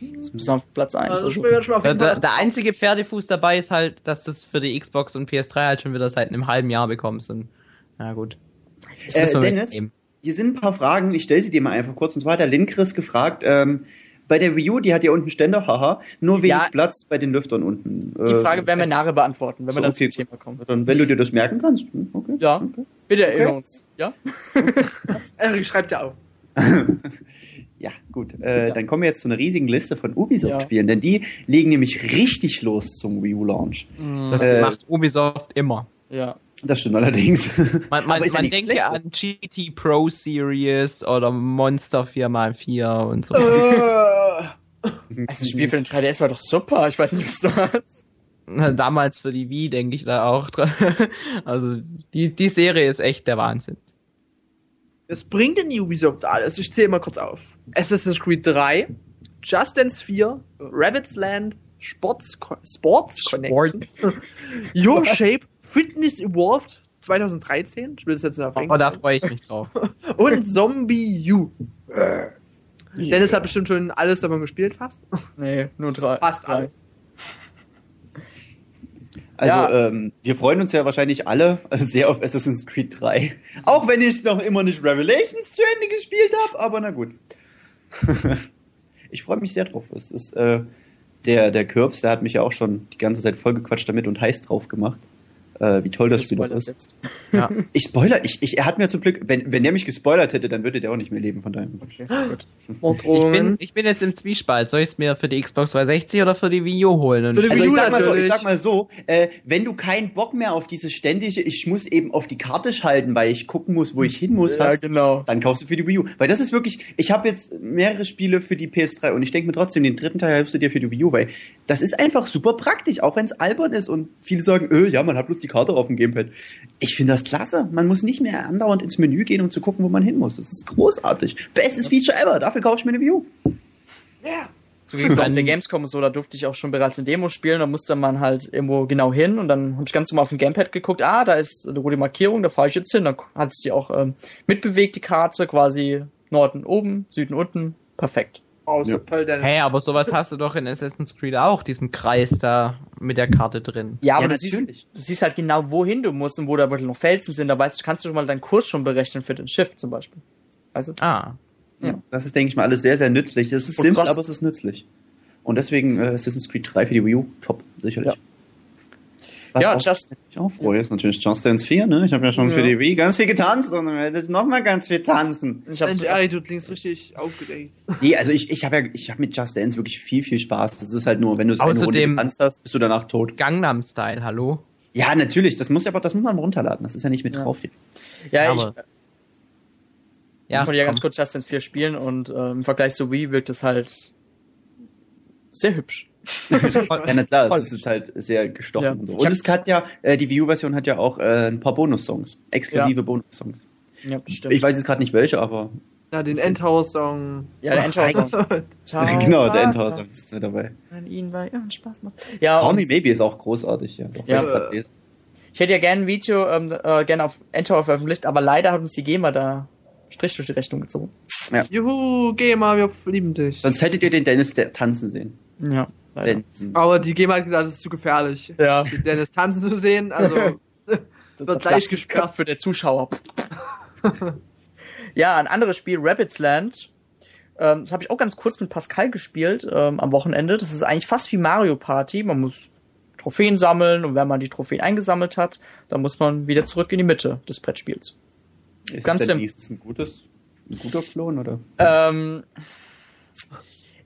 Das ist bis auf Platz 1. Also, Also, auf Der, jeden der, Fall- der einzige Pferdefuß dabei ist halt, dass du es für die Xbox und PS3 halt schon wieder seit einem halben Jahr bekommst. Und na gut. Äh, so Dennis? Hier sind ein paar Fragen, ich stelle sie dir mal einfach kurz. Und zwar hat der Linkris gefragt, ähm, bei der Wii U, die hat ja unten Ständer, haha, nur wenig Ja. Platz bei den Lüftern unten. Die Frage werden wir nachher beantworten, wenn so, wir dann okay. zum Thema kommen. Dann, wenn du dir das merken kannst. hm, Okay. Ja, Okay. bitte erinnere uns. Ja? Erik schreibt ja auf. Ja, gut. Äh, Ja. Dann kommen wir jetzt zu einer riesigen Liste von Ja. Ubisoft-Spielen, denn die legen nämlich richtig los zum Wii U-Launch. Das Äh, macht Ubisoft immer. Ja. Das stimmt allerdings. Man, man, ja man denke Schlechtes. an GT Pro Series oder Monster 4x4 und so. Also das Spiel für den 3DS war doch super. Ich weiß nicht, was du hast. Damals für die Wii denke ich da auch dran. Also die, die Serie ist echt der Wahnsinn. Das bringt denn Ubisoft alles. Ich zähle mal kurz auf. Assassin's Creed 3, Just Dance 4, Rabbit's Land, Sports, Sports Connection, Your Shape, Fitness Evolved 2013. Ich will das jetzt auf Oh, da freue ich mich drauf. Und Zombie U. Dennis hat bestimmt schon alles davon gespielt, fast. Nee, nur drei. Fast drei. alles. Also, Ja. ähm, wir freuen uns ja wahrscheinlich alle sehr auf Assassin's Creed 3. Auch wenn ich noch immer nicht Revelations zu Ende gespielt habe, aber na gut. ich freue mich sehr drauf. Es ist, äh, der, der Kürbs, der hat mich ja auch schon die ganze Zeit vollgequatscht damit und heiß drauf gemacht. Äh, wie toll das Spiel doch ist. jetzt. Ja. Ich spoiler, ich, ich, er hat mir zum Glück, wenn, wenn der mich gespoilert hätte, dann würde der auch nicht mehr leben, von daher. Okay, gut. Ich bin, ich bin jetzt im Zwiespalt. Soll ich es mir für die Xbox 360 oder für die Wii U holen? Für die Also Wii ich U sag mal so, ich sag mal so, äh, wenn du keinen Bock mehr auf dieses ständige, ich muss eben auf die Karte schalten, weil ich gucken muss, wo ich hin muss, Ja, hast, genau. dann kaufst du für die Wii U. Weil das ist wirklich, ich habe jetzt mehrere Spiele für die PS3 und ich denke mir trotzdem, den dritten Teil hilfst du dir für die Wii U, weil das ist einfach super praktisch, auch wenn es albern ist und viele sagen, äh, ja, man hat bloß die Karte auf dem Gamepad. Ich finde das klasse. Man muss nicht mehr andauernd ins Menü gehen, um zu gucken, wo man hin muss. Das ist großartig. Bestes Feature ever. Dafür kaufe ich mir eine Wii U. So ging es auf der Gamescom und so, da durfte ich auch schon bereits eine Demo spielen, da musste man halt irgendwo genau hin und dann habe ich ganz normal auf dem Gamepad geguckt, ah, da ist eine rote Markierung, da fahre ich jetzt hin. Dann hat es die auch ähm, mitbewegt, die Karte, quasi Norden oben, Süden unten, perfekt. Oh, so Ja. toll, Dennis. Hey, aber sowas hast du doch in Assassin's Creed auch, diesen Kreis da mit der Karte drin. Ja, aber Ja, du, siehst, du siehst halt genau, wohin du musst und wo da wirklich noch Felsen sind, da weißt du, kannst du schon mal deinen Kurs schon berechnen für den Schiff zum Beispiel. Also, Ah. Das ist, denke ich mal, alles sehr, sehr nützlich. Es ist Und simpel, krass. aber es ist nützlich. Und deswegen äh, Assassin's Creed 3 für die Wii U, top, sicherlich. Ja. Was Ja, auch, Just- ich auch freue, ist natürlich Just Dance 4, ne? Ich habe ja schon Ja. für die Wii ganz viel getanzt und dann werde ich noch mal ganz viel tanzen. ich hab's Erik, du klingst richtig aufgeregt. Nee, also ich, ich habe ja, ich habe mit Just Dance wirklich viel, viel Spaß. Das ist halt nur, wenn du es eine Runde Außerdem- getanzt hast, bist du danach tot. Gangnam Style, hallo? Ja, natürlich, das muss ja, aber das muss man runterladen. Das ist ja nicht mit Ja. drauf. ja, Ja, ich, aber- ich wollte ja ganz kurz Just Dance 4 spielen und ähm, im Vergleich zu Wii wirkt es halt sehr hübsch. Ja, na klar, es ist halt sehr gestochen Ja. und so. Und es hat ja, äh, die Wii U-Version hat ja auch äh, ein paar Bonus-Songs. Exklusive Bonus-Songs. Ja, bestimmt. Ich weiß jetzt gerade nicht welche, aber Ja, den Endhouse-Song. ja, der Endhouse-Song. genau, der Endhouse ist mit dabei. An ihn war ja Spaß macht. Ja, Call Me Maybe ist auch großartig, ja. Doch, Ja. ja. lese. ich hätte ja gerne ein Video ähm, äh, gerne auf Endtower veröffentlicht, aber leider hat uns die GEMA da Strich durch die Rechnung gezogen. Juhu, geh mal, wir lieben dich. Sonst hättet ihr den Dennis der tanzen sehen. Ja, leider. Aber die GEMA hat gesagt, das ist zu gefährlich. Ja, Den Dennis tanzen zu sehen, also das wird gleich gesperrt. für der Zuschauer. ja, ein anderes Spiel, Rabbit's Land. Ähm, das habe ich auch ganz kurz mit Pascal gespielt ähm, am Wochenende. Das ist eigentlich fast wie Mario Party. Man muss Trophäen sammeln und wenn man die Trophäen eingesammelt hat, dann muss man wieder zurück in die Mitte des Brettspiels. Ist Ganz das denn ist das ein gutes, ein guter Klon, oder? Ähm,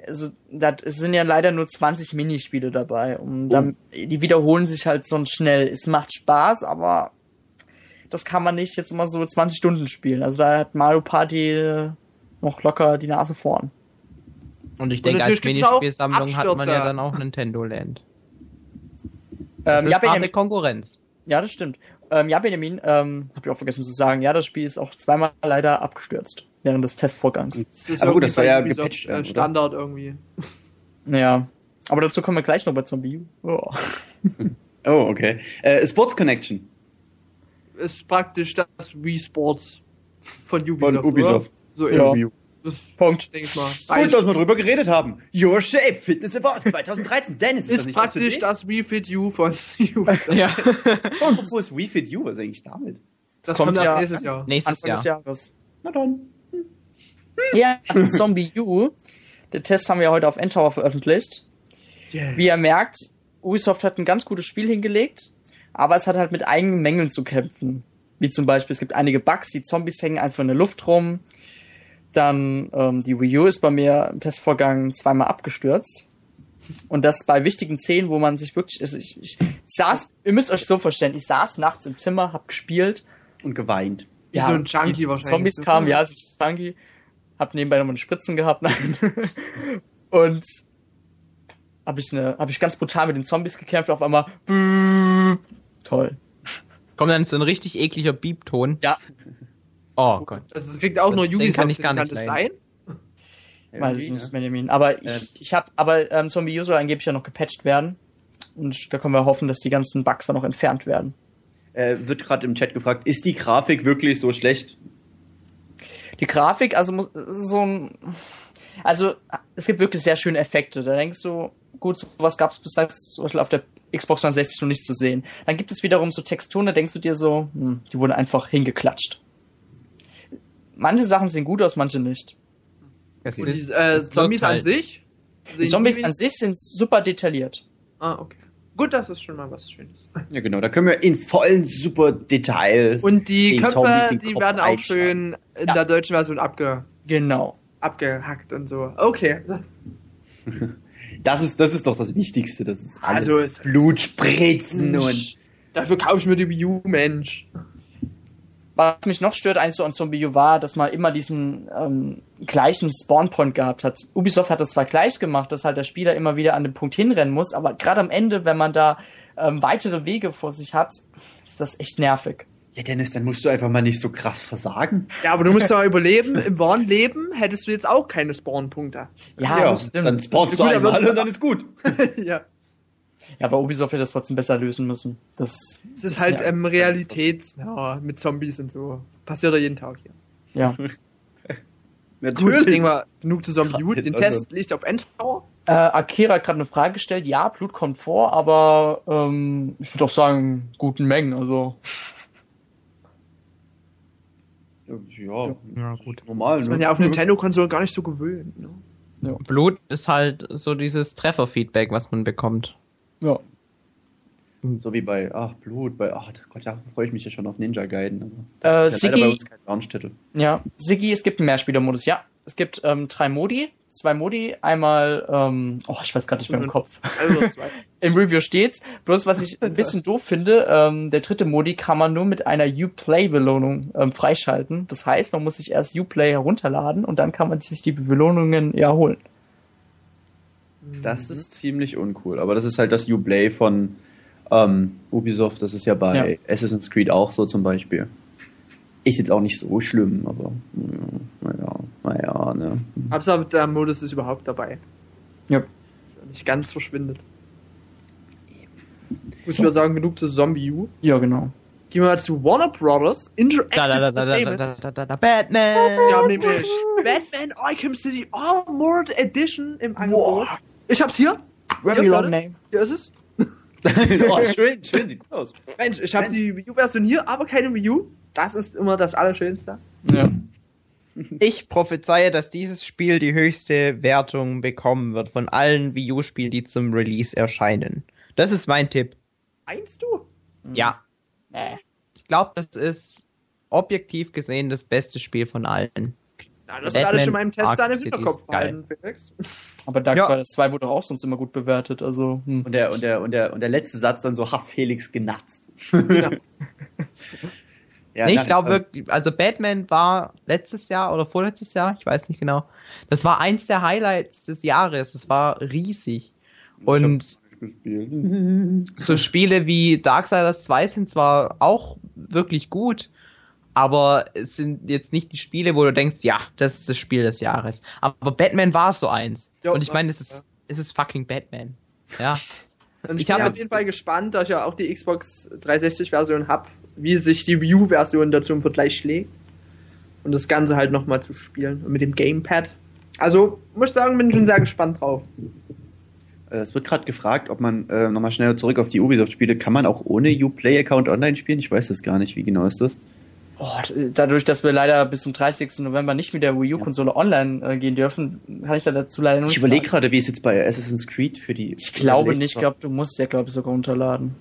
also, da sind ja leider nur 20 Minispiele dabei. Und dann, die wiederholen sich halt so schnell. Es macht Spaß, aber das kann man nicht jetzt immer so 20 Stunden spielen. Also da hat Mario Party äh, noch locker die Nase vorn. Und ich denke, als gibt's auch Minispielsammlung hat man ja dann auch Nintendo Land. Ähm, Das ja, ist harte Benjamin, Konkurrenz. ja, das stimmt. Ähm, ja, Benjamin, ähm, hab ich auch vergessen zu sagen, ja, das Spiel ist auch zweimal leider abgestürzt während des Testvorgangs. das ist Aber gut, das war ja gepatcht äh, werden, oder? Standard irgendwie. Naja. Aber dazu kommen wir gleich noch bei Zombie. Oh. Oh, okay. Äh, Sports Connection Ist praktisch das Wii Sports von Ubisoft. von Ubisoft. Oder? So Ja. irgendwie. Das Punkt. denke ich mal. Gut, dass wir drüber geredet haben. Your Shape Fitness Award 2013. Dennis, ist, das ist nicht was für praktisch das Wii Fit U von Ubisoft. Ja. Und wo ist We Fit You? Was ist eigentlich damit? Das kommt kommt erst ja- nächstes Jahr. Nächstes Anfang des Jahr. Jahres. Na dann. Ja, Zombie U. Den Test haben wir heute auf Endtower veröffentlicht. Yeah. Wie ihr merkt, Ubisoft hat ein ganz gutes Spiel hingelegt, aber es hat halt mit einigen Mängeln zu kämpfen. Wie zum Beispiel, es gibt einige Bugs, die Zombies hängen einfach in der Luft rum. Dann ähm, die Wii U ist bei mir im Testvorgang zweimal abgestürzt. Und das bei wichtigen Szenen, wo man sich wirklich. Also ich, ich saß, ihr müsst euch so vorstellen, ich saß nachts im Zimmer, hab gespielt. Und geweint. Wie so ein Junkie die wahrscheinlich. Zombies kamen, ja, so ein Junkie. Hab nebenbei nochmal eine Spritzen gehabt, nein. Und hab ich, eine, hab ich ganz brutal mit den Zombies gekämpft, auf einmal. Toll. Kommt dann so ein richtig ekliger Beep-Ton. Ja, Oh Gott. Also das kriegt auch nur Ubisoft. kann ich gar kann nicht das leiden. sein? weiß ich nicht, ne? Benjamin. Aber ich, Ähm. ich hab, aber ähm, Zombie U soll angeblich ja noch gepatcht werden. Und da können wir hoffen, dass die ganzen Bugs dann noch entfernt werden. Äh, wird gerade im Chat gefragt, ist die Grafik wirklich so schlecht? Die Grafik, also muss, so ein, also es gibt wirklich sehr schöne Effekte. Da denkst du, gut, sowas gab es bis jetzt zum Beispiel auf der Xbox 360 noch nicht zu sehen. Dann gibt es wiederum so Texturen, da denkst du dir so, hm, die wurden einfach hingeklatscht. Manche Sachen sehen gut aus, manche nicht. Es Und ist- die äh, Zombies an halt- sich? Die Zombies an sich sind super detailliert. Ah, okay. Gut, das ist schon mal was Schönes. Ja, genau, da können wir in vollen super Details. Und die den Köpfe, die Kopf werden auch schön in Ja. der deutschen Version abge, Genau. abgehackt und so. Okay. Das ist, das ist doch das Wichtigste. Das ist alles Also, es- Blut spritzen und. Dafür kaufe ich mir die Wii U, Mensch. Was mich noch stört eigentlich so an Zombie U war, dass man immer diesen ähm, gleichen Spawnpoint gehabt hat. Ubisoft hat das zwar gleich gemacht, dass halt der Spieler immer wieder an den Punkt hinrennen muss, aber gerade am Ende, wenn man da ähm, weitere Wege vor sich hat, ist das echt nervig. Ja, Dennis, dann musst du einfach mal nicht so krass versagen. Ja, aber du musst doch mal überleben. Im wahren Leben hättest du jetzt auch keine Spawn-Punkte. Ja, das stimmt. dann spawnst du Gut, einmal und dann ist gut. ja. Ja, aber Ubisoft hätte das trotzdem besser lösen müssen. Das Es ist halt ja- ähm, Realität ja, mit Zombies und so. Passiert ja jeden Tag hier. Ja. Gut, Natürlich. denken wir, genug zu Zombie U. Den Also- Test liest auf Endtower. Äh, Akira hat gerade eine Frage gestellt. Ja, Blut kommt vor, aber ähm, ich würde auch sagen, guten Mengen. Also Ja, Ja, gut. normal. Ist Ne? man ja auf Nintendo-Konsolen gar nicht so gewöhnt. Ne? Blut ist halt so dieses Trefferfeedback, was man bekommt. Ja. So wie bei, ach, Blut, bei, ach Gott, da freue ich mich ja schon auf Ninja Gaiden. Aber Äh, das ist ja leider Sigi- bei uns kein Launch-Titel. Ja, Siggi, es gibt einen Mehrspielermodus, ja. Es gibt ähm, drei Modi, zwei Modi, einmal, ähm, oh, ich weiß gerade nicht mehr im Kopf. Also zwei. Im Review steht's. Bloß was ich ein bisschen doof finde, ähm, der dritte Modi kann man nur mit einer Uplay-Belohnung ähm, freischalten. Das heißt, man muss sich erst Uplay herunterladen und dann kann man sich die Belohnungen ja holen. Das ist ziemlich uncool. Aber das ist halt das Uplay von ähm, Ubisoft. Das ist ja bei Ja. Assassin's Creed auch so zum Beispiel. Ist jetzt auch nicht so schlimm, aber ja, naja, naja, ne. Hauptsache der Modus ist überhaupt dabei. Ja. Er Nicht ganz verschwindet. Gut, ich würde sagen, genug zu Zombie U. Ja, genau. Gehen wir mal zu Warner Brothers Interactive Da, da, da, da, da, Entertainment. da, da, da, da, Batman! Wir haben nämlich Batman Arkham City Armored Edition im Angebot. Ich hab's hier. Very Hier, long name. Hier ist es. oh, schön, schön sieht aus. Mensch, ich habe die Wii U-Version hier, aber keine Wii U. Das ist immer das Allerschönste. Ja. Ich prophezeie, dass dieses Spiel die höchste Wertung bekommen wird von allen Wii U-Spielen, die zum Release erscheinen. Das ist mein Tipp. Meinst du? Ja. Ich glaube, das ist objektiv gesehen das beste Spiel von allen. Na, das Batman meinem Test dann Arkham im City Hinterkopf ist geil. behalten, Felix. Aber Dark Ja. Souls 2 wurde auch sonst immer gut bewertet. Also, hm. Und der, und der, und der, und der letzte Satz dann so, ha, Felix genatzt. Genau. Ja, nee, ich glaube äh, wirklich, also Batman war letztes Jahr oder vorletztes Jahr, ich weiß nicht genau. Das war eins der Highlights des Jahres. Das war riesig. Und so Spiele wie Darksiders 2 sind zwar auch wirklich gut, aber es sind jetzt nicht die Spiele, wo du denkst, ja, das ist das Spiel des Jahres. Aber Batman war so eins. Ja, Und ich meine, es ja. ist, es ist fucking Batman. Ja. Und ich, bin auf jeden Fall gespannt, da ich ja auch die Xbox 360-Version habe, wie sich die Wii U-Version dazu im Vergleich schlägt. Und das Ganze halt nochmal zu spielen. Und mit dem Gamepad. Also, muss ich sagen, bin schon sehr gespannt drauf. Äh, Es wird gerade gefragt, ob man äh, nochmal schnell zurück auf die Ubisoft-Spiele, kann man auch ohne Uplay-Account online spielen? Ich weiß das gar nicht, wie genau ist das? Oh, dadurch, dass wir leider bis zum 30. November nicht mit der Wii U-Konsole online äh, gehen dürfen, kann ich da dazu leider noch Ich überlege gerade, wie es jetzt bei Assassin's Creed für die. Ich glaube nicht, ich glaube, du musst ja, glaube ich, sogar runterladen.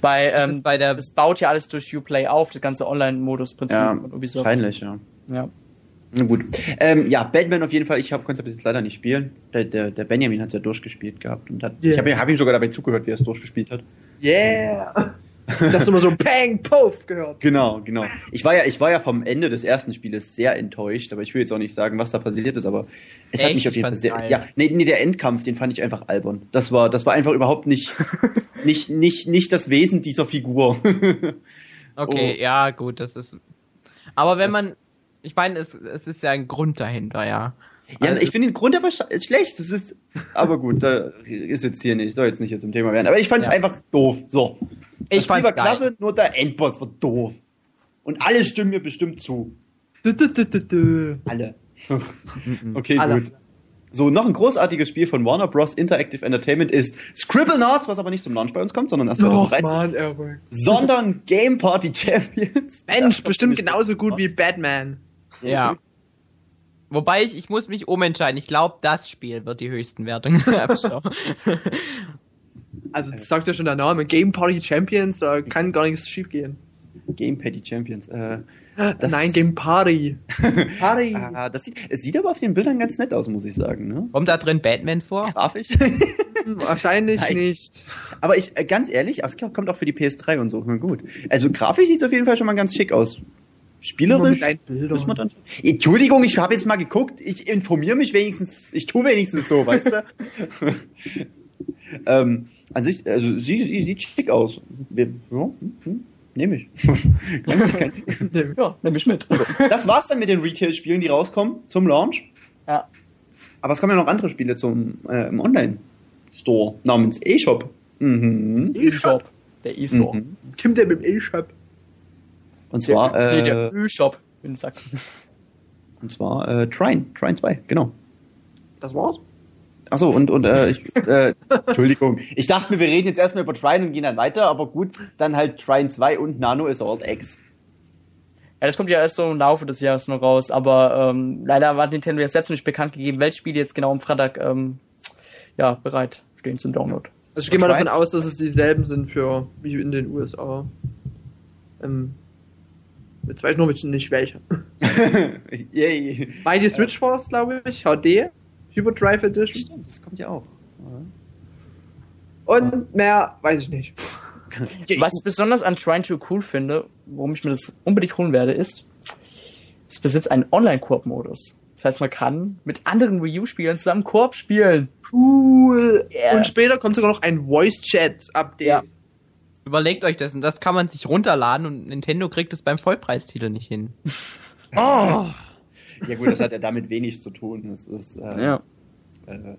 Bei, ähm, ist bei der- das baut ja alles durch Uplay auf, das ganze Online-Modus-Prinzip Ja, von Ubisoft. wahrscheinlich, ja. Ja. Na gut. Ähm, ja, Batman auf jeden Fall. Ich konnte es bis jetzt leider nicht spielen. Der, der, der Benjamin hat es ja durchgespielt gehabt und hat. Yeah. Ich habe hab ihm sogar dabei zugehört, wie er es durchgespielt hat. Yeah! Dass du immer so Pang, Puff gehört. Genau, genau. Ich war ja, ich war ja vom Ende des ersten Spieles sehr enttäuscht, aber ich will jetzt auch nicht sagen, was da passiert ist, aber es hat Echt? mich auf jeden Fall sehr. geil. Ja, nee, nee, der Endkampf, den fand ich einfach albern. Das war, das war einfach überhaupt nicht, nicht, nicht, nicht das Wesen dieser Figur. Okay, Oh. ja, gut, das ist. Aber wenn Das- man. Ich meine, es, es ist ja ein Grund dahinter, ja. Ja, Also ich finde den Grund aber sch schlecht. Das ist, aber gut, da ist jetzt hier nicht, soll jetzt nicht hier zum Thema werden. Aber ich fand es Ja. einfach doof. So. Ich Spiel war geil. klasse, nur der Endboss war doof. Und alle stimmen mir bestimmt zu. Du, du, du, du, du. Alle. okay, Alle. gut. So, noch ein großartiges Spiel von Warner Bros. Interactive Entertainment ist Scribblenauts, was aber nicht zum Launch bei uns kommt, sondern erst Doch, 2013. Mann, Errol. sondern Game Party Champions. Mensch, bestimmt genauso gut wie Batman. Ja. Wobei ich, ich muss mich umentscheiden. Ich glaube, das Spiel wird die höchsten Wertungen Store. Also, das sagt ja schon der Name. Game Party Champions, da kann gar nichts schief gehen. Game Party Champions. Äh, Das- Nein, Game Party. Party. ah, das sieht, es sieht aber auf den Bildern ganz nett aus, muss ich sagen. Ne? Kommt da drin Batman vor? Grafisch. Hm, Wahrscheinlich Nein. nicht. Aber ich, äh, ganz ehrlich, es kommt auch für die PS3 und so. Na gut. Also grafisch sieht es auf jeden Fall schon mal ganz schick aus. Spielerisch. Muss man dann schon. Entschuldigung, ich habe jetzt mal geguckt. Ich informiere mich wenigstens. Ich tue wenigstens so, weißt du? Ähm, an sich, also sie, sie sieht schick aus. Wir, ja, hm, hm, nehme ich. Ja, nehme ich mit. das war's dann mit den Retail-Spielen, die rauskommen zum Launch. Ja. Aber es kommen ja noch andere Spiele zum äh, im Online-Store namens eShop. Mhm. E-Shop. Der E-Store. Mhm. Kommt der mit dem E-Shop? Und zwar, der, nee, äh, der E-Shop. Du sagst. und zwar äh, Trine, Trine 2, genau. Das war's? Achso, und, und äh, ich, äh, Entschuldigung. Ich dachte mir, wir reden jetzt erstmal über Trine und gehen dann weiter, aber gut, dann halt Trine 2 und Nano Assault X. Ja, das kommt ja erst so im Laufe des Jahres noch raus, aber ähm, leider hat Nintendo ja selbst nicht bekannt gegeben, welche Spiele jetzt genau am Freitag ähm, ja, bereit stehen zum Download. Also ich gehe mal davon aus, dass es dieselben sind für wie in den USA. Ähm, jetzt weiß ich noch nicht welche. Yay. Beide Switch Force, glaube ich, HD, Hyperdrive Edition Stimmt, das kommt ja auch. und mehr weiß ich nicht. Was ich besonders an Trine 2 cool finde, warum ich mir das unbedingt holen werde, ist, es besitzt einen Online-Koop-Modus. Das heißt, man kann mit anderen Wii U-Spielern zusammen Koop spielen. Cool. Yeah. Und später kommt sogar noch ein Voice Chat Update. Ja. Überlegt euch das und das kann man sich runterladen und Nintendo kriegt es beim Vollpreistitel nicht hin. Oh. Ja gut, das hat ja damit wenig zu tun. Das ist, äh, Ja. Äh,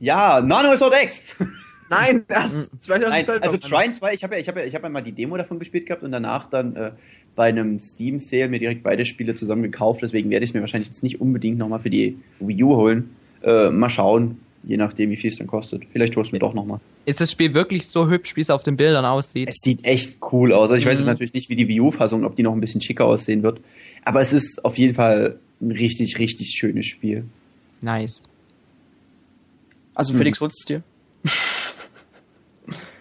ja, Nano Assault X. Nein, erst Nein, 2012. also noch. Trine 2, ich habe ja, ich habe ja, ich habe ja mal die Demo davon gespielt gehabt und danach dann äh, bei einem Steam Sale mir direkt beide Spiele zusammen gekauft. Deswegen werde ich es mir wahrscheinlich jetzt nicht unbedingt nochmal für die Wii U holen. Äh, mal schauen, je nachdem wie viel es dann kostet. Vielleicht holst du mir doch nochmal. Ist das Spiel wirklich so hübsch, wie es auf den Bildern aussieht? Es sieht echt cool aus. Also ich weiß Mhm. jetzt natürlich nicht, wie die Wii U-Fassung, ob die noch ein bisschen schicker aussehen wird. Aber es ist auf jeden Fall ein richtig, richtig schönes Spiel. Nice. Also Hm. Felix, holst du es dir?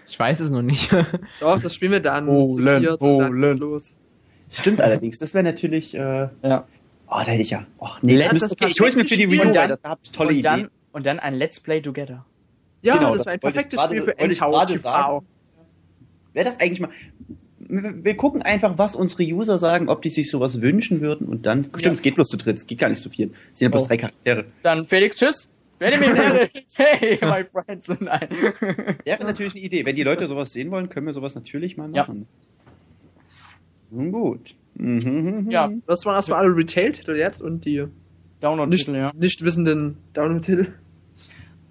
Ich weiß es noch nicht. Doch, das spielen wir dann. Holen, dann holen. los. Stimmt allerdings. Das wäre natürlich. Äh, Ja. oh, da hätte ich ja. Och, nee, Letztes ich, müsste, okay, ich hol's mir für die Wii U, dann- das, da habe ich tolle und Ideen. Und dann ein Let's Play Together. Ja, Genau, das das war ein perfektes Spiel für wollte ich Endtower gerade TV. sagen. Wäre doch eigentlich mal. Wir gucken einfach, was unsere User sagen, ob die sich sowas wünschen würden und dann. Stimmt, es geht bloß zu dritt, es geht gar nicht zu viert. Es sind ja bloß Oh. drei Charaktere. Dann Felix, tschüss. Benjamin, hey, my friends. Nein. Wäre natürlich eine Idee. Wenn die Leute sowas sehen wollen, können wir sowas natürlich mal Ja. machen. Nun gut. Mhm, Ja, Das waren erstmal alle Retail-Titel jetzt und die nicht, Download-Titel, ja. nicht wissenden Download-Titel.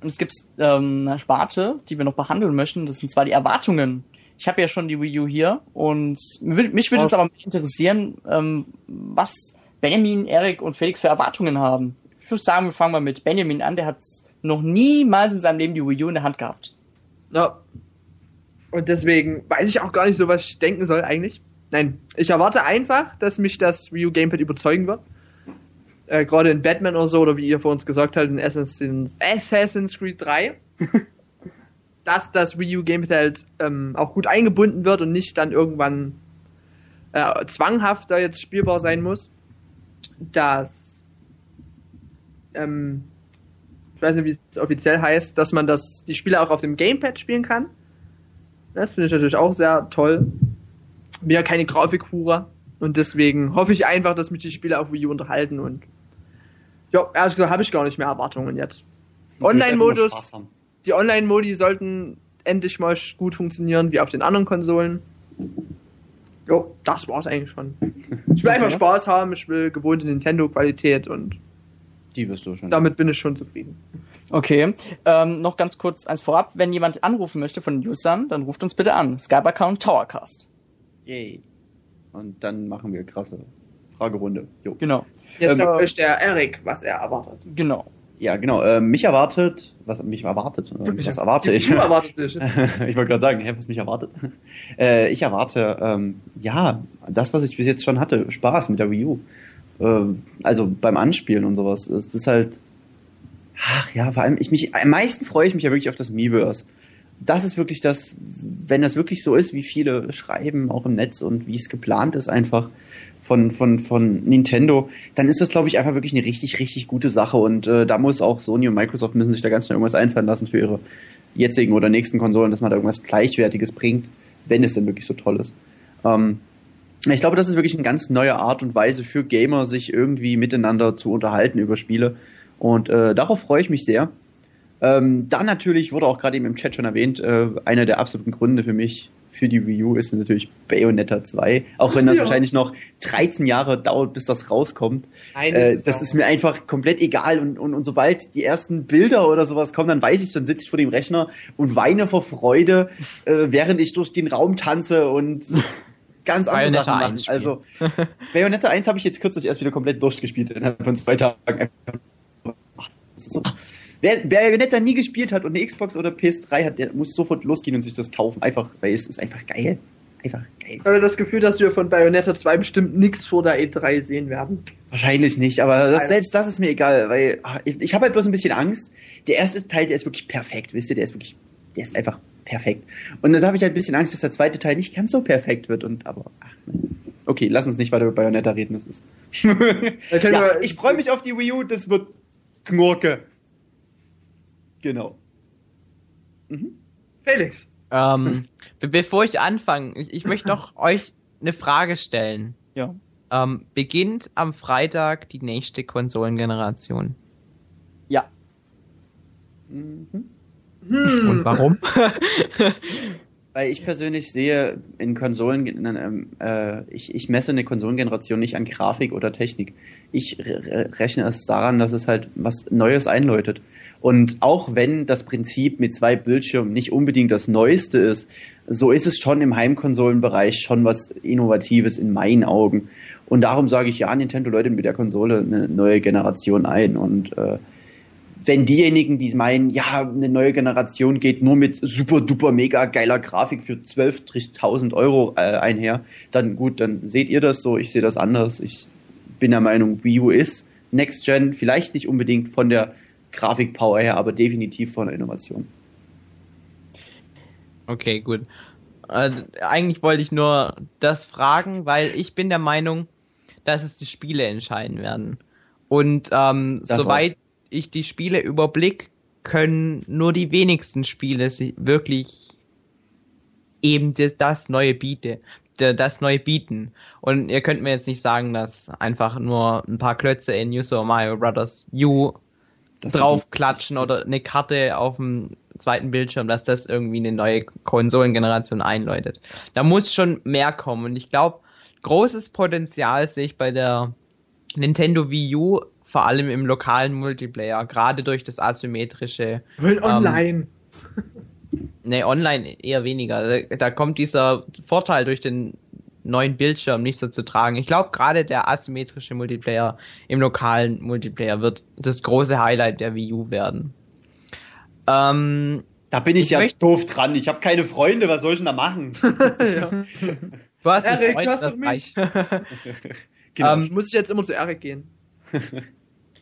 Und es gibt ähm, eine Sparte, die wir noch behandeln möchten. Das sind zwar die Erwartungen. Ich habe ja schon die Wii U hier und mich würde jetzt aber interessieren, ähm, was Benjamin, Erik und Felix für Erwartungen haben. Ich würde sagen, wir fangen mal mit Benjamin an. Der hat noch niemals in seinem Leben die Wii U in der Hand gehabt. Ja. Und deswegen weiß ich auch gar nicht so, was ich denken soll eigentlich. Nein, ich erwarte einfach, dass mich das Wii U Gamepad überzeugen wird. Äh, Gerade in Batman oder so, oder wie ihr vor uns gesagt habt, in Assassin's, Assassin's Creed 3. dass das Wii U Gamepad halt ähm, auch gut eingebunden wird und nicht dann irgendwann äh, zwanghafter jetzt spielbar sein muss. Dass ähm, ich weiß nicht, wie es offiziell heißt, dass man das, die Spiele auch auf dem Gamepad spielen kann. Das finde ich natürlich auch sehr toll. Bin ja keine Grafikhure und deswegen hoffe ich einfach, dass mich die Spiele auf Wii U unterhalten und ja, ehrlich gesagt habe ich gar nicht mehr Erwartungen jetzt. Online-Modus, die Online-Modi sollten endlich mal gut funktionieren, wie auf den anderen Konsolen. Jo, das war's eigentlich schon. Ich will Okay. einfach Spaß haben, ich will gewohnte Nintendo-Qualität und Die wirst du schon. damit bin ich schon zufrieden. Okay, ähm, noch ganz kurz eins vorab. Wenn jemand anrufen möchte von den Usern, dann ruft uns bitte an. Skype-Account Towercast. Yay. Und dann machen wir krasse Fragerunde. Jo. Genau, Jetzt Ähm, sagt euch der Erik, was er erwartet. genau. Ja, genau. Äh, mich erwartet, was mich erwartet, äh, was erwarte ich? Du erwartet dich. ich wollte gerade sagen, hä, was mich erwartet? Äh, ich erwarte, ähm, ja, das, was ich bis jetzt schon hatte, Spaß mit der Wii U. Äh, also beim Anspielen und sowas. Es ist halt, ach ja, vor allem, ich mich, am meisten freue ich mich ja wirklich auf das Miiverse. Das ist wirklich das, wenn das wirklich so ist, wie viele schreiben, auch im Netz und wie es geplant ist, einfach von, von, von Nintendo, dann ist das, glaube ich, einfach wirklich eine richtig, richtig gute Sache. Und äh, da muss auch Sony und Microsoft müssen sich da ganz schnell irgendwas einfallen lassen für ihre jetzigen oder nächsten Konsolen, dass man da irgendwas Gleichwertiges bringt, wenn es denn wirklich so toll ist. Ähm, ich glaube, das ist wirklich eine ganz neue Art und Weise für Gamer, sich irgendwie miteinander zu unterhalten über Spiele. Und äh, darauf freue ich mich sehr. Ähm, dann natürlich, wurde auch gerade eben im Chat schon erwähnt, äh, einer der absoluten Gründe für mich für die Wii U ist natürlich Bayonetta 2. Auch wenn das Ja. wahrscheinlich noch 13 Jahre dauert, bis das rauskommt. Nein, Äh, ist das ist mir einfach komplett egal. Und, und, und sobald die ersten Bilder oder sowas kommen, dann weiß ich, dann sitze ich vor dem Rechner und weine vor Freude, äh, während ich durch den Raum tanze und ganz andere Bayonetta Sachen mache. 1 spielen. Also Bayonetta 1 habe ich jetzt kürzlich erst wieder komplett durchgespielt innerhalb von zwei Tagen. Das ist so. Wer Bayonetta nie gespielt hat und eine Xbox oder PS3 hat, der muss sofort losgehen und sich das kaufen. Einfach, weil es ist einfach geil. Einfach geil. Ich habe das Gefühl, dass wir von Bayonetta 2 bestimmt nichts vor der E3 sehen werden. Wahrscheinlich nicht, aber das, selbst das ist mir egal, weil ah, ich, ich habe halt bloß ein bisschen Angst. Der erste Teil, der ist wirklich perfekt, wisst ihr, der ist wirklich, der ist einfach perfekt. Und jetzt habe ich halt ein bisschen Angst, dass der zweite Teil nicht ganz so perfekt wird und aber ach, okay, lass uns nicht weiter über Bayonetta reden, das ist. Ja, ich freue mich auf die Wii U, das wird Knurke. Genau. Felix. Ähm, be bevor ich anfange, ich, ich möchte noch euch eine Frage stellen. Ja. Ähm, beginnt am Freitag die nächste Konsolengeneration. Ja. Mhm. Und warum? Weil ich persönlich sehe in Konsolen, ähm, äh, ich, ich messe eine Konsolengeneration nicht an Grafik oder Technik. Ich re re- rechne es daran, dass es halt was Neues einläutet. Und auch wenn das Prinzip mit zwei Bildschirmen nicht unbedingt das Neueste ist, so ist es schon im Heimkonsolenbereich schon was Innovatives in meinen Augen. Und darum sage ich ja, Nintendo läutet mit der Konsole eine neue Generation ein. Und äh, wenn diejenigen, die meinen, ja, eine neue Generation geht nur mit super duper mega geiler Grafik für 12.000 Euro äh, einher, dann gut, dann seht ihr das so, ich sehe das anders. Ich bin der Meinung, Wii U ist Next Gen, vielleicht nicht unbedingt von der Grafikpower her, aber definitiv von der Innovation. Okay, gut. Äh, eigentlich wollte ich nur das fragen, weil ich bin der Meinung, dass es die Spiele entscheiden werden. Und ähm, soweit ich die Spiele überblick, können nur die wenigsten Spiele sich wirklich eben das, neue biete, d- das neue bieten. Und ihr könnt mir jetzt nicht sagen, dass einfach nur ein paar Klötze in New Super Mario Bros. U draufklatschen oder eine Karte auf dem zweiten Bildschirm, dass das irgendwie eine neue Konsolengeneration einläutet. Da muss schon mehr kommen und ich glaube, großes Potenzial sehe ich bei der Nintendo Wii U, vor allem im lokalen Multiplayer, gerade durch das asymmetrische, Wir wollen online. ne, online eher weniger. Da, da kommt dieser Vorteil durch den neuen Bildschirm nicht so zu tragen. Ich glaube, gerade der asymmetrische Multiplayer im lokalen Multiplayer wird das große Highlight der Wii U werden. Ähm, Da bin ich, Ich ja doof dran. Ich habe keine Freunde, was soll ich denn da machen? ja. Du hast einen Erik, Freund, hast das reicht. Genau. Ähm, Muss ich jetzt immer zu Erik gehen?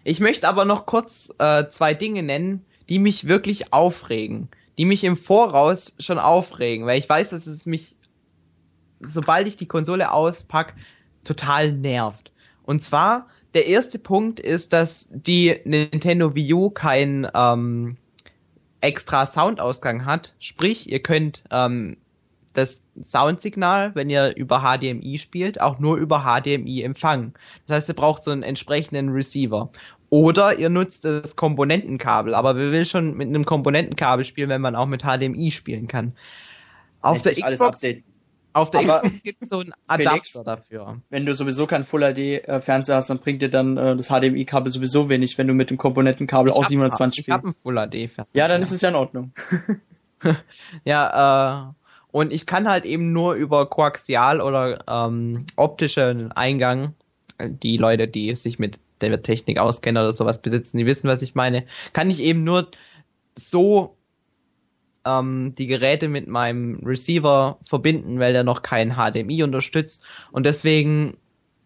Ich möchte aber noch kurz äh, zwei Dinge nennen, die mich wirklich aufregen. Die mich im Voraus schon aufregen, weil ich weiß, dass es mich, sobald ich die Konsole auspack, total nervt. Und zwar, der erste Punkt ist, dass die Nintendo Wii U kein ähm, extra Soundausgang hat. Sprich, ihr könnt ähm, das Soundsignal, wenn ihr über HDMI spielt, auch nur über HDMI empfangen. Das heißt, ihr braucht so einen entsprechenden Receiver. Oder ihr nutzt das Komponentenkabel, aber wer will schon mit einem Komponentenkabel spielen, wenn man auch mit HDMI spielen kann? Auf Lässt der alles Xbox, updaten. Auf der Aber- Xbox gibt es so einen Adapter dafür. Wenn du sowieso kein Full-HD-Fernseher hast, dann bringt dir dann äh, das HDMI-Kabel sowieso wenig, wenn du mit dem Komponentenkabel aus hab- 720 Ich habe spielst. einen Full HD. Ja, dann ist es ja in Ordnung. Ja, äh, und ich kann halt eben nur über Koaxial oder ähm, optischen Eingang, äh, die Leute, die sich mit der Technik auskennen oder sowas besitzen, die wissen, was ich meine, kann ich eben nur so ähm, die Geräte mit meinem Receiver verbinden, weil der noch kein HDMI unterstützt. Und deswegen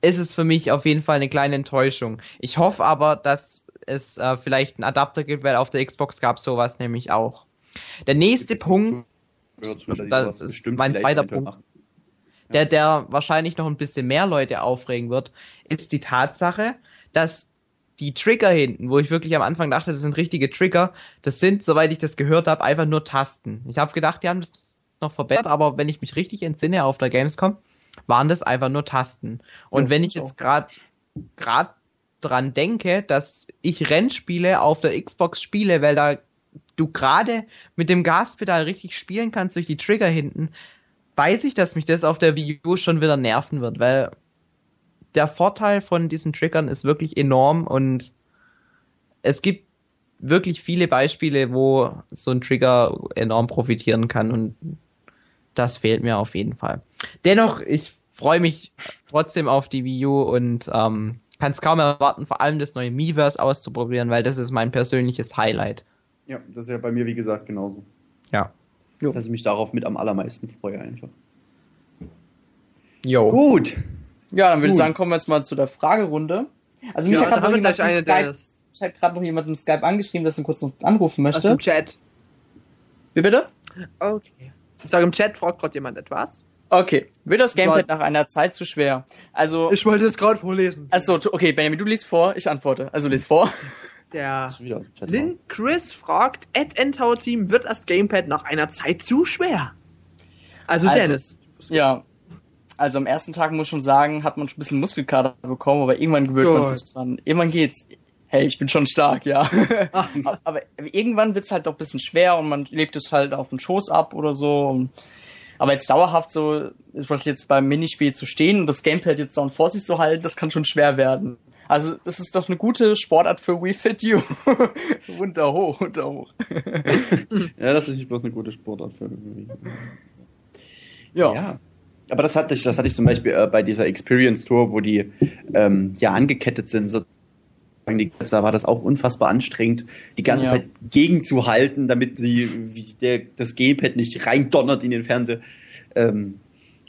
ist es für mich auf jeden Fall eine kleine Enttäuschung. Ich hoffe aber, dass es äh, vielleicht einen Adapter gibt, weil auf der Xbox gab es sowas nämlich auch. Der nächste Punkt das ist mein zweiter Punkt. der, der wahrscheinlich noch ein bisschen mehr Leute aufregen wird, ist die Tatsache, dass die Trigger hinten, wo ich wirklich am Anfang dachte, das sind richtige Trigger, das sind, soweit ich das gehört habe, einfach nur Tasten. Ich habe gedacht, die haben das noch verbessert, aber wenn ich mich richtig entsinne auf der Gamescom, waren das einfach nur Tasten. Und Ja, wenn ich ich jetzt gerade gerade dran denke, dass ich Rennspiele auf der Xbox spiele, weil da du gerade mit dem Gaspedal richtig spielen kannst durch die Trigger hinten, weiß ich, dass mich das auf der Wii U schon wieder nerven wird, weil der Vorteil von diesen Triggern ist wirklich enorm und es gibt wirklich viele Beispiele, wo so ein Trigger enorm profitieren kann und das fehlt mir auf jeden Fall. Dennoch, ich freue mich trotzdem auf die Wii U und ähm, kann es kaum erwarten, vor allem das neue Miiverse auszuprobieren, weil das ist mein persönliches Highlight. Ja, das ist ja bei mir, wie gesagt, genauso. Ja. Dass ich mich darauf mit am allermeisten freue einfach. Jo. Gut. Ja, dann würde ich Gut. sagen, kommen wir jetzt mal zu der Fragerunde. Also mich Ja, hat gerade noch Skype, noch jemand in Skype angeschrieben, dass er kurz noch anrufen aus möchte. dem Chat. Wie bitte? Okay. Ich sage im Chat, fragt gerade jemand etwas. Okay. Wird das Gamepad nach einer Zeit zu schwer? Also, Ich wollte es gerade vorlesen. also okay, Benjamin, du liest vor, ich antworte. Also lies vor. Der Ist wieder aus dem Chat Lin Chris fragt, Ed Endtower Team, wird das Gamepad nach einer Zeit zu schwer? Also, Also- Dennis. Ja. Also am ersten Tag muss ich schon sagen, hat man schon ein bisschen Muskelkater bekommen, aber irgendwann gewöhnt man Gut. sich dran. Irgendwann geht's. Hey, ich bin schon stark, ja. aber irgendwann wird's halt doch ein bisschen schwer und man legt es halt auf den Schoß ab oder so. Aber jetzt dauerhaft so, ist jetzt beim Minispiel zu stehen und das Gamepad jetzt dann vor sich zu halten, das kann schon schwer werden. Also, das ist doch eine gute Sportart für We Fit You. runter hoch, runter hoch. Ja, das ist nicht bloß eine gute Sportart für irgendwie. Ja. Ja. Aber das hatte ich, das hatte ich zum Beispiel äh, bei dieser Experience Tour, wo die ähm, ja angekettet sind. So, die, da war das auch unfassbar anstrengend, die ganze Ja. Zeit gegenzuhalten, damit die, der, das Gamepad nicht reindonnert in den Fernseher. Ähm,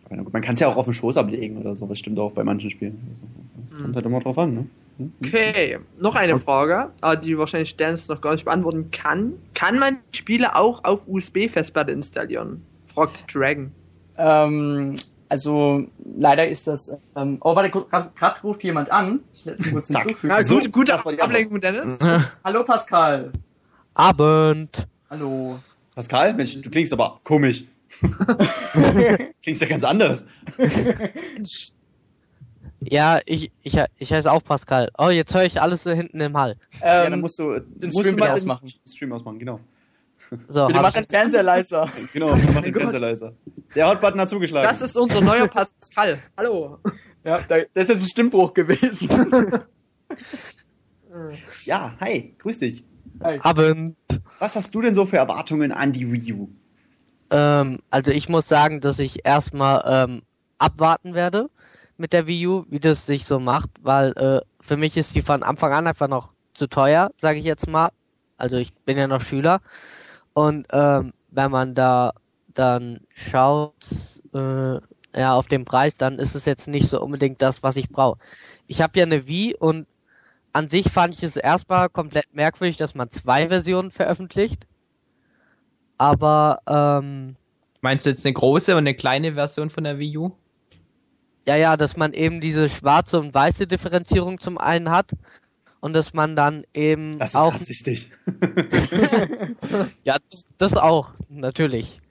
man kann es ja auch auf den Schoß ablegen oder so. Das stimmt auch bei manchen Spielen. Also, das kommt halt immer drauf an. Ne? Hm? Okay, noch eine Frage, äh, die wahrscheinlich Dennis noch gar nicht beantworten kann. Kann man Spiele auch auf USB-Festplatte installieren? Fragt Dragon. Ähm, also leider ist das. Ähm, oh, warte, gerade ruft jemand an. Ich werde kurz hinzufügen. Ja, So, gut, gute das war die Ablenkung, Dennis. Hallo Pascal. Abend. Hallo. Pascal, Mensch, du klingst aber komisch. klingst ja ganz anders. Ja, ich, ich, ich heiße auch Pascal. Oh, jetzt höre ich alles so hinten im Hall. ja, dann Ähm, musst du den musst Stream du mal wieder den ausmachen. Stream ausmachen, genau. So, bitte mach den Fernseher leiser. Genau, mach den Fernseher leiser. Der Hotbutton hat zugeschlagen. Das ist unser neuer Pascal. Hallo. Ja, da, das ist jetzt ein Stimmbruch gewesen. ja, hi, grüß dich. Hi. Abend. Was hast du denn so für Erwartungen an die Wii U? Ähm, also ich muss sagen, dass ich erstmal ähm, abwarten werde mit der Wii U, wie das sich so macht, weil äh, für mich ist die von Anfang an einfach noch zu teuer, sage ich jetzt mal. Also ich bin ja noch Schüler und ähm, wenn man da dann schaut, äh, ja, auf den Preis, dann ist es jetzt nicht so unbedingt das, was ich brauche. Ich habe ja eine Wii und an sich fand ich es erstmal komplett merkwürdig, dass man zwei Versionen veröffentlicht. Aber ähm, Meinst du jetzt eine große und eine kleine Version von der Wii U? ja, ja, dass man eben diese schwarze und weiße Differenzierung zum einen hat und dass man dann eben Das ist auch rassistisch. Ja, das, das auch, natürlich.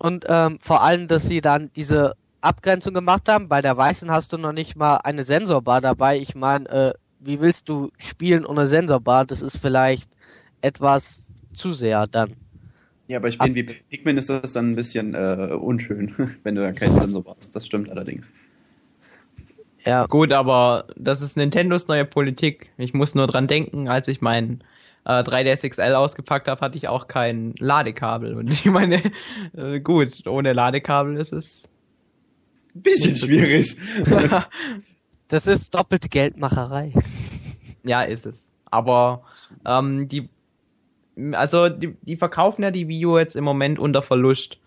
Und ähm, vor allem, dass sie dann diese Abgrenzung gemacht haben. Bei der Weißen hast du noch nicht mal eine Sensorbar dabei. Ich meine, äh, wie willst du spielen ohne Sensorbar? Das ist vielleicht etwas zu sehr dann. Ja, bei Spielen wie Pikmin ist das dann ein bisschen äh, unschön, wenn du da keinen Sensor brauchst. Das stimmt allerdings. Ja, Gut, aber das ist Nintendos neue Politik. Ich muss nur dran denken, als ich mein äh, 3DS XL ausgepackt habe, hatte ich auch kein Ladekabel. Und ich meine, äh, gut, ohne Ladekabel ist es. Bisschen schwierig. das ist doppelte Geldmacherei. ja, ist es. Aber ähm, die, also die, die verkaufen ja die Wii U jetzt im Moment unter Verlust.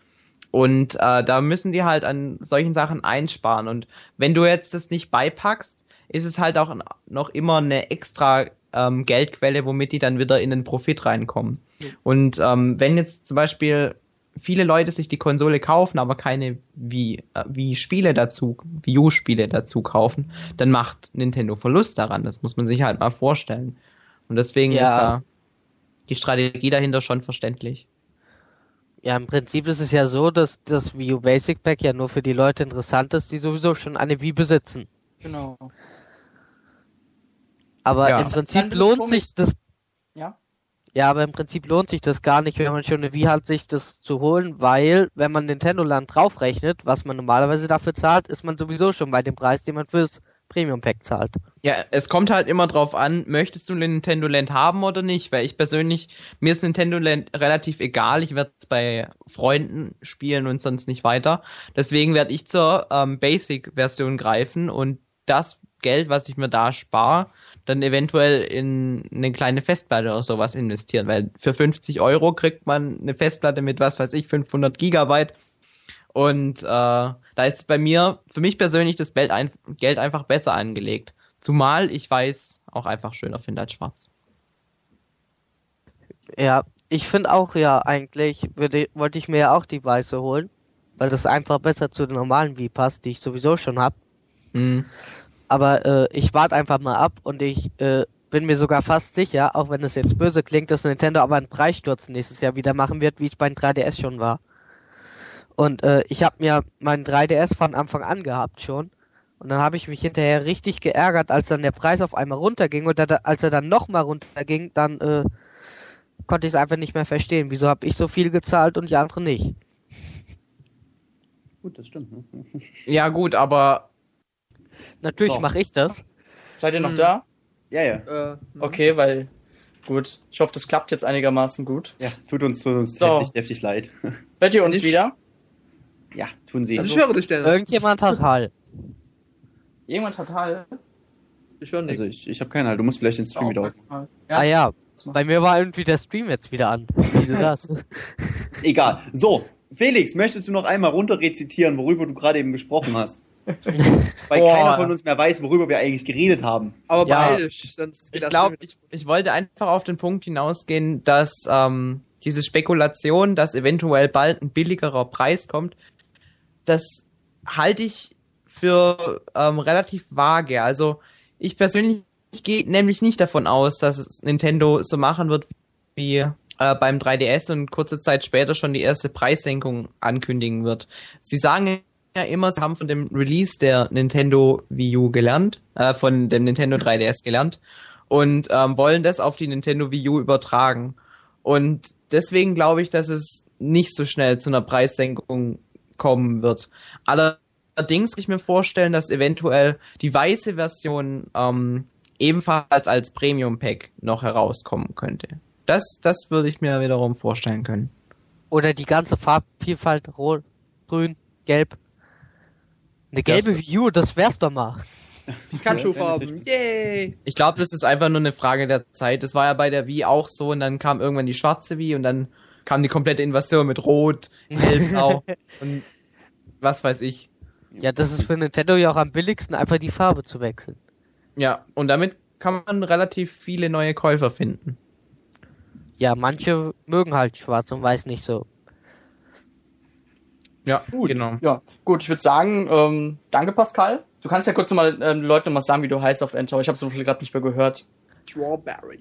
Und äh, da müssen die halt an solchen Sachen einsparen. Und wenn du jetzt das nicht beipackst, ist es halt auch noch immer eine extra ähm, Geldquelle, womit die dann wieder in den Profit reinkommen. Und ähm, wenn jetzt zum Beispiel viele Leute sich die Konsole kaufen, aber keine Wii, äh, Wii-Spiele dazu, Wii U-Spiele dazu kaufen, dann macht Nintendo Verlust daran. Das muss man sich halt mal vorstellen. Und deswegen Ja. ist äh, die Strategie dahinter schon verständlich. Ja, im Prinzip ist es ja so, dass das Wii U Basic Pack ja nur für die Leute interessant ist, die sowieso schon eine Wii besitzen. Genau. Aber Ja. im Prinzip lohnt sich das Ja. Ja, aber im Prinzip lohnt sich das gar nicht, wenn man schon eine Wii hat, sich das zu holen, weil, wenn man Nintendo Land draufrechnet, was man normalerweise dafür zahlt, ist man sowieso schon bei dem Preis, den man fürs Premium Pack zahlt. Ja, es kommt halt immer drauf an, möchtest du Nintendo Land haben oder nicht? Weil ich persönlich, mir ist Nintendo Land relativ egal. Ich werde es bei Freunden spielen und sonst nicht weiter. Deswegen werde ich zur ähm, Basic-Version greifen und das Geld, was ich mir da spare, dann eventuell in eine kleine Festplatte oder sowas investieren. Weil für 50 Euro kriegt man eine Festplatte mit, was weiß ich, 500 Gigabyte. Und äh, da ist bei mir, für mich persönlich, das Geld, ein, Geld einfach besser angelegt. Zumal ich weiß auch einfach schöner finde als schwarz. Ja, ich finde auch ja eigentlich, würde, wollte ich mir ja auch die weiße holen, weil das einfach besser zu den normalen Wii passt, die ich sowieso schon hab. Mhm. Aber äh, ich warte einfach mal ab und ich äh, bin mir sogar fast sicher, auch wenn es jetzt böse klingt, dass Nintendo aber einen Preissturz nächstes Jahr wieder machen wird, wie es beim 3DS schon war. Und äh, ich habe mir meinen 3DS von Anfang an gehabt schon. Und dann habe ich mich hinterher richtig geärgert, als dann der Preis auf einmal runterging und da, als er dann nochmal runterging, dann äh, konnte ich es einfach nicht mehr verstehen. Wieso habe ich so viel gezahlt und die anderen nicht? Gut, das stimmt. Ne? Ja, gut, aber Natürlich So. mache ich das. Seid ihr noch Hm. da? Ja, ja. Äh, Okay, weil gut. Ich hoffe, das klappt jetzt einigermaßen gut. Ja, tut uns, tut uns So. heftig, heftig leid. Hört ihr uns Nicht- wieder? Ja, tun sie. Also ich höre dich, Dennis. Irgendjemand hat Hall. Irgendwann total. Ich höre Also nichts. ich, ich habe keine Ahnung. Du musst vielleicht den Stream wieder auf. Ja, Ah ja, bei mir war irgendwie der Stream jetzt wieder an. Wieso das? Egal. So, Felix, möchtest du noch einmal runterrezitieren, worüber du gerade eben gesprochen hast? Weil Boah. keiner von uns mehr weiß, worüber wir eigentlich geredet haben. Aber Ja. beeil dich, sonst geht ich glaube, ich, ich wollte einfach auf den Punkt hinausgehen, dass ähm, diese Spekulation, dass eventuell bald ein billigerer Preis kommt, das halte ich für ähm, relativ vage. Also ich persönlich gehe nämlich nicht davon aus, dass es Nintendo so machen wird wie äh, beim 3DS und kurze Zeit später schon die erste Preissenkung ankündigen wird. Sie sagen ja immer, sie haben von dem Release der Nintendo Wii U gelernt, äh, von dem Nintendo 3DS gelernt und ähm, wollen das auf die Nintendo Wii U übertragen. Und deswegen glaube ich, dass es nicht so schnell zu einer Preissenkung kommen wird. Allerdings kann ich mir vorstellen, dass eventuell die weiße Version ähm, ebenfalls als Premium Pack noch herauskommen könnte. Das, das würde ich mir wiederum vorstellen können. Oder die ganze Farbvielfalt, rot, grün, gelb. Eine gelbe View, das wär's doch mal. Pikachu-Farben. Yay! Ich glaube, das ist einfach nur eine Frage der Zeit. Das war ja bei der Wii auch so und dann kam irgendwann die schwarze Wii und dann kam die komplette Invasion mit Rot, Hellblau und was weiß ich. Ja, das ist für Nintendo ja auch am billigsten, einfach die Farbe zu wechseln. Ja, und damit kann man relativ viele neue Käufer finden. Ja, manche mögen halt schwarz und weiß nicht so. Ja, genau. Ja, gut, ich würde sagen, ähm, danke Pascal. Du kannst ja kurz nochmal ähm, Leuten mal sagen, wie du heißt auf Enter. Ich habe es gerade nicht mehr gehört. Strawberry.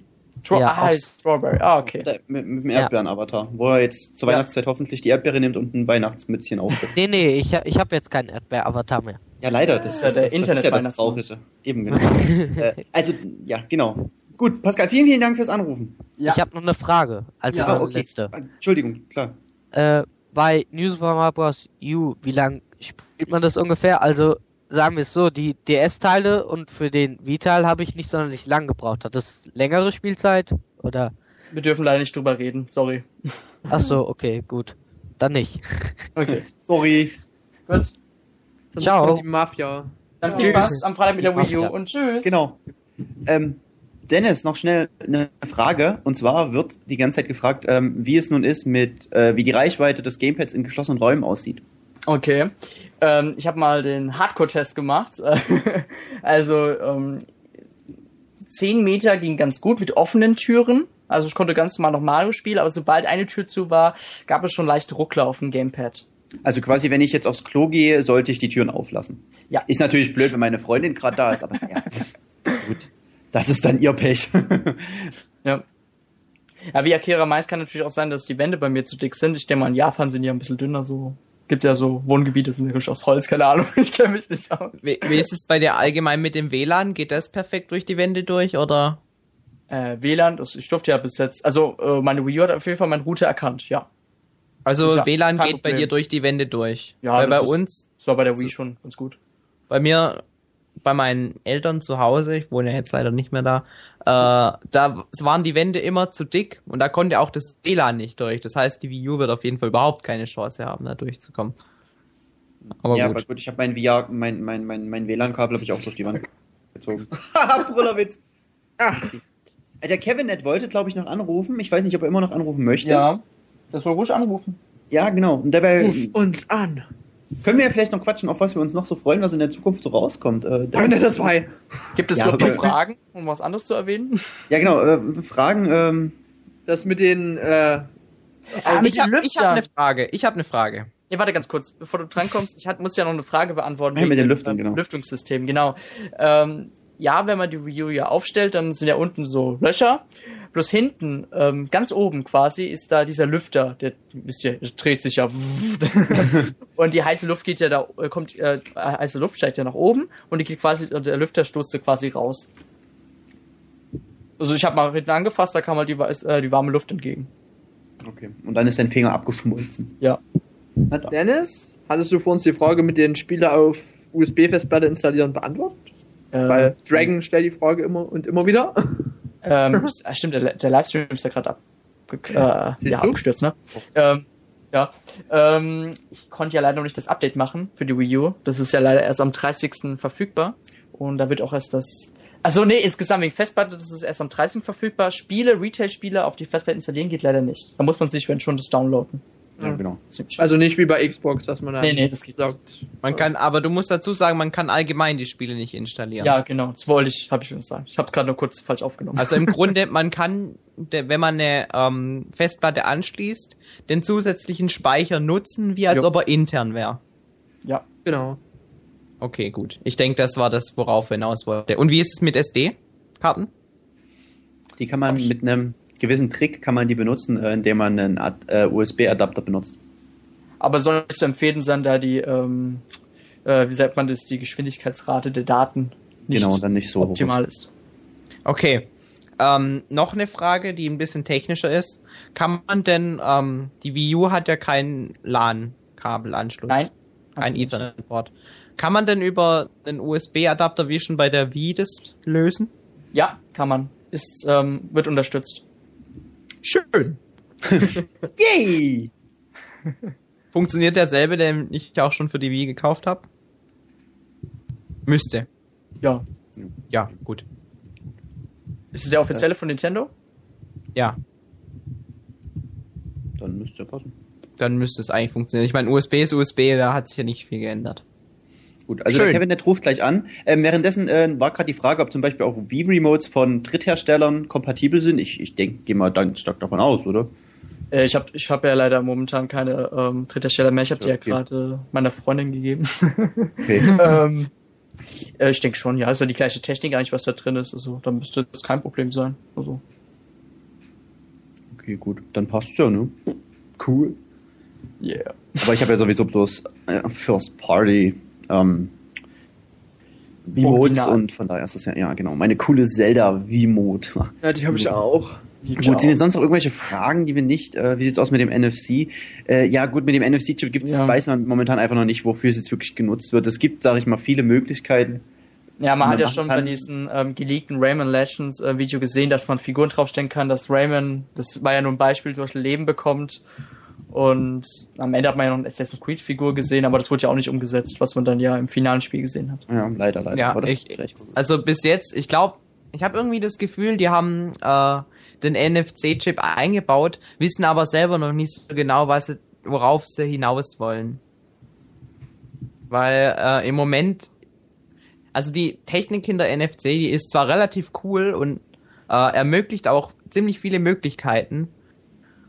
Stro Ja, ah, Strawberry. Ah, okay. Mit, mit dem Erdbeeren-Avatar, wo er jetzt zur Ja. Weihnachtszeit hoffentlich die Erdbeere nimmt und ein Weihnachtsmützchen aufsetzt. Nee, nee, ich, ich habe jetzt keinen Erdbeer-Avatar mehr. Ja, leider. Das, Ja, das, der das, das ist ja das. Traurige. Eben, genau. äh, also, ja, genau. Gut, Pascal, vielen, vielen Dank fürs Anrufen. Ja. Ich habe noch eine Frage. Also Ja. Ah, okay. letzte. Ah, Entschuldigung, klar. Äh, bei New Super Mario Bros. U, wie lang spielt man das ungefähr? Also sagen wir es so, die DS-Teile und für den Wii-Teil habe ich nicht sonderlich lang gebraucht. Hat das längere Spielzeit? Oder? Wir dürfen leider nicht drüber reden. Sorry. Ach so, okay, gut. Dann nicht. Okay. Sorry. Gut. Sonst Ciao. die Mafia. Dann viel Spaß am Freitag mit der Wii U und tschüss. Genau. Ähm, Dennis, noch schnell eine Frage. Und zwar wird die ganze Zeit gefragt, ähm, wie es nun ist mit, äh, wie die Reichweite des Gamepads in geschlossenen Räumen aussieht. Okay. Ähm, ich habe mal den Hardcore-Test gemacht. also ähm, 10 Meter ging ganz gut mit offenen Türen. Also ich konnte ganz normal noch Mario spielen, aber sobald eine Tür zu war, gab es schon leichte Ruckler auf dem Gamepad. Also quasi, wenn ich jetzt aufs Klo gehe, sollte ich die Türen auflassen. Ja. Ist natürlich blöd, wenn meine Freundin gerade da ist, aber ja, gut. Das ist dann ihr Pech. Ja. Ja, wie Akira meint, kann natürlich auch sein, dass die Wände bei mir zu dick sind. Ich denke mal, in Japan sind die ja ein bisschen dünner, so. Gibt ja so Wohngebiete, sind natürlich aus Holz, keine Ahnung, ich kenne mich nicht aus. Wie, wie ist es bei dir allgemein mit dem WLAN? Geht das perfekt durch die Wände durch oder? Äh, WLAN, das, ich durfte ja bis jetzt, also äh, meine Wii U hat auf jeden Fall meinen Router erkannt, ja. Also Ja, WLAN geht bei Problem. dir durch die Wände durch. Ja, Weil das bei ist- uns, Das war bei der Wii schon ganz gut. bei mir, bei meinen Eltern zu Hause, ich wohne ja jetzt leider nicht mehr da, da waren die Wände immer zu dick und da konnte auch das WLAN nicht durch. Das heißt, die Wii U wird auf jeden Fall überhaupt keine Chance haben, da durchzukommen. Aber ja, gut. aber gut, ich habe mein VR, mein, mein, mein, mein WLAN-Kabel habe ich auch durch die Wand gezogen. Haha, Brüllerwitz. Ach, Äh, Der Kevin Nett wollte, glaube ich, noch anrufen. Ich weiß nicht, ob er immer noch anrufen möchte. Ja, das soll ruhig anrufen. Ja, genau. Und dabei ruf uns an. Können wir ja vielleicht noch quatschen, auf was wir uns noch so freuen, was in der Zukunft so rauskommt. Äh, da- Bayonetta 2. Gibt es Ja, überhaupt noch aber- Fragen, um was anderes zu erwähnen? ja, genau. Äh, Fragen. Ähm, Das mit den, äh, Ah, mit ich habe hab eine. Frage. Ich habe eine Frage. Ja, warte ganz kurz, bevor du drankommst. Ich hat, muss ja noch eine Frage beantworten. Ja, mit den dem, Lüftern, ähm, genau. Lüftungssystem, genau. Ähm, ja, wenn man die Wii U ja aufstellt, dann sind ja unten so Löcher. Bloß hinten, ähm, ganz oben quasi, ist da dieser Lüfter. Der, wisst ihr, der dreht sich ja. und die heiße Luft geht ja da, äh, kommt, äh, heiße Luft steigt ja nach oben und die geht quasi, und der Lüfter stoßt sie quasi raus. Also ich habe mal hinten angefasst, da kam halt die, weiß- äh, die warme Luft entgegen. okay. Und dann ist dein Finger abgeschmolzen. Ja. Dennis, hattest du vor uns die Frage mit den Spiele auf USB-Festplatte installieren beantwortet? Ähm, Weil Dragon stellt die Frage immer und immer wieder. Ähm, ah, stimmt, der, der Livestream ist ja gerade ab, äh, ja, abgestürzt, ne? Ähm, ja. Ähm, ich konnte ja leider noch nicht das Update machen für die Wii U. Das ist ja leider erst am 30. verfügbar. Und da wird auch erst das. Also nee, insgesamt wegen Festplatte, das ist erst am 30. verfügbar. Spiele, Retail-Spiele auf die Festplatte installieren geht leider nicht. Da muss man sich, wenn schon, das downloaden. Ja, genau. Also nicht wie bei Xbox, dass man dann Nee, nee, das geht sagt. Man kann, aber du musst dazu sagen, man kann allgemein die Spiele nicht installieren. ja, genau. Das wollte ich, habe ich schon gesagt. Ich habe gerade nur kurz falsch aufgenommen. Also im Grunde, man kann, wenn man eine ähm, Festplatte anschließt, den zusätzlichen Speicher nutzen, wie als Jo. ob er intern wäre. ja. Genau. Okay, gut. Ich denke, das war das, worauf wir hinaus wollte. Und wie ist es mit SD-Karten? Die kann man mit einem gewissen Trick kann man die benutzen, äh, indem man einen äh, USB-Adapter benutzt. Aber soll es zu empfehlen sein, da die, ähm, äh, wie sagt man das, die Geschwindigkeitsrate der Daten nicht Genau, dann nicht so hoch optimal ist. Okay. Ähm, noch eine Frage, die ein bisschen technischer ist. Kann man denn, ähm, die Wii U hat ja keinen LAN-Kabelanschluss. Nein. Ein hat's nicht. Ethernet-Port. Kann man denn über einen USB-Adapter wie schon bei der Wii das lösen? Ja, kann man. Ist, ähm, wird unterstützt. Schön. Yay! Funktioniert derselbe, den ich auch schon für die Wii gekauft habe? Müsste. Ja. Ja, gut. Ist es der offizielle von Nintendo? Ja. Dann müsste ja passen. dann müsste es eigentlich funktionieren. Ich meine, USB ist USB, da hat sich ja nicht viel geändert. Gut, also Schön. der Kevin, der ruft gleich an. Ähm, währenddessen äh, war gerade die Frage, ob zum Beispiel auch Wii-Remotes von Drittherstellern kompatibel sind. Ich, ich denke, gehe mal dann stark davon aus, oder? Äh, ich habe ich hab ja leider momentan keine ähm, Dritthersteller mehr. Ich habe die ja Okay. gerade meiner Freundin gegeben. Okay. ähm, äh, ich denke schon, ja, ist ja die gleiche Technik eigentlich, was da drin ist. Also, da müsste das kein Problem sein. Also, okay, gut. Dann passt's ja, ne? Cool. yeah. Aber ich habe ja sowieso bloß äh, First Party ähm, V-Modes Original. und von daher ist das ja, ja genau, meine coole Zelda V-Mode. Ja, die habe ich auch. Gut, sind jetzt sonst noch irgendwelche Fragen, die wir nicht, äh, wie sieht's aus mit dem NFC? Äh, ja, gut, mit dem NFC-Chip gibt's, Ja. weiß man momentan einfach noch nicht, wofür es jetzt wirklich genutzt wird. Es gibt, sage ich mal, viele Möglichkeiten. Ja, man man hat ja schon kann. bei diesem ähm, geleakten Rayman Legends äh, Video gesehen, dass man Figuren draufstellen kann, dass Rayman, das war ja nur ein Beispiel, zum Beispiel Leben bekommt. Und am Ende hat man ja noch eine Assassin's Creed Figur gesehen, aber das wurde ja auch nicht umgesetzt, was man dann ja im finalen Spiel gesehen hat. Ja, leider, leider. Ja, oder? ich, also bis jetzt, ich glaube, ich habe irgendwie das Gefühl, die haben äh, den NFC-Chip eingebaut, wissen aber selber noch nicht so genau, was sie, worauf sie hinaus wollen. Weil äh, im Moment, also die Technik hinter NFC, die ist zwar relativ cool und äh, ermöglicht auch ziemlich viele Möglichkeiten.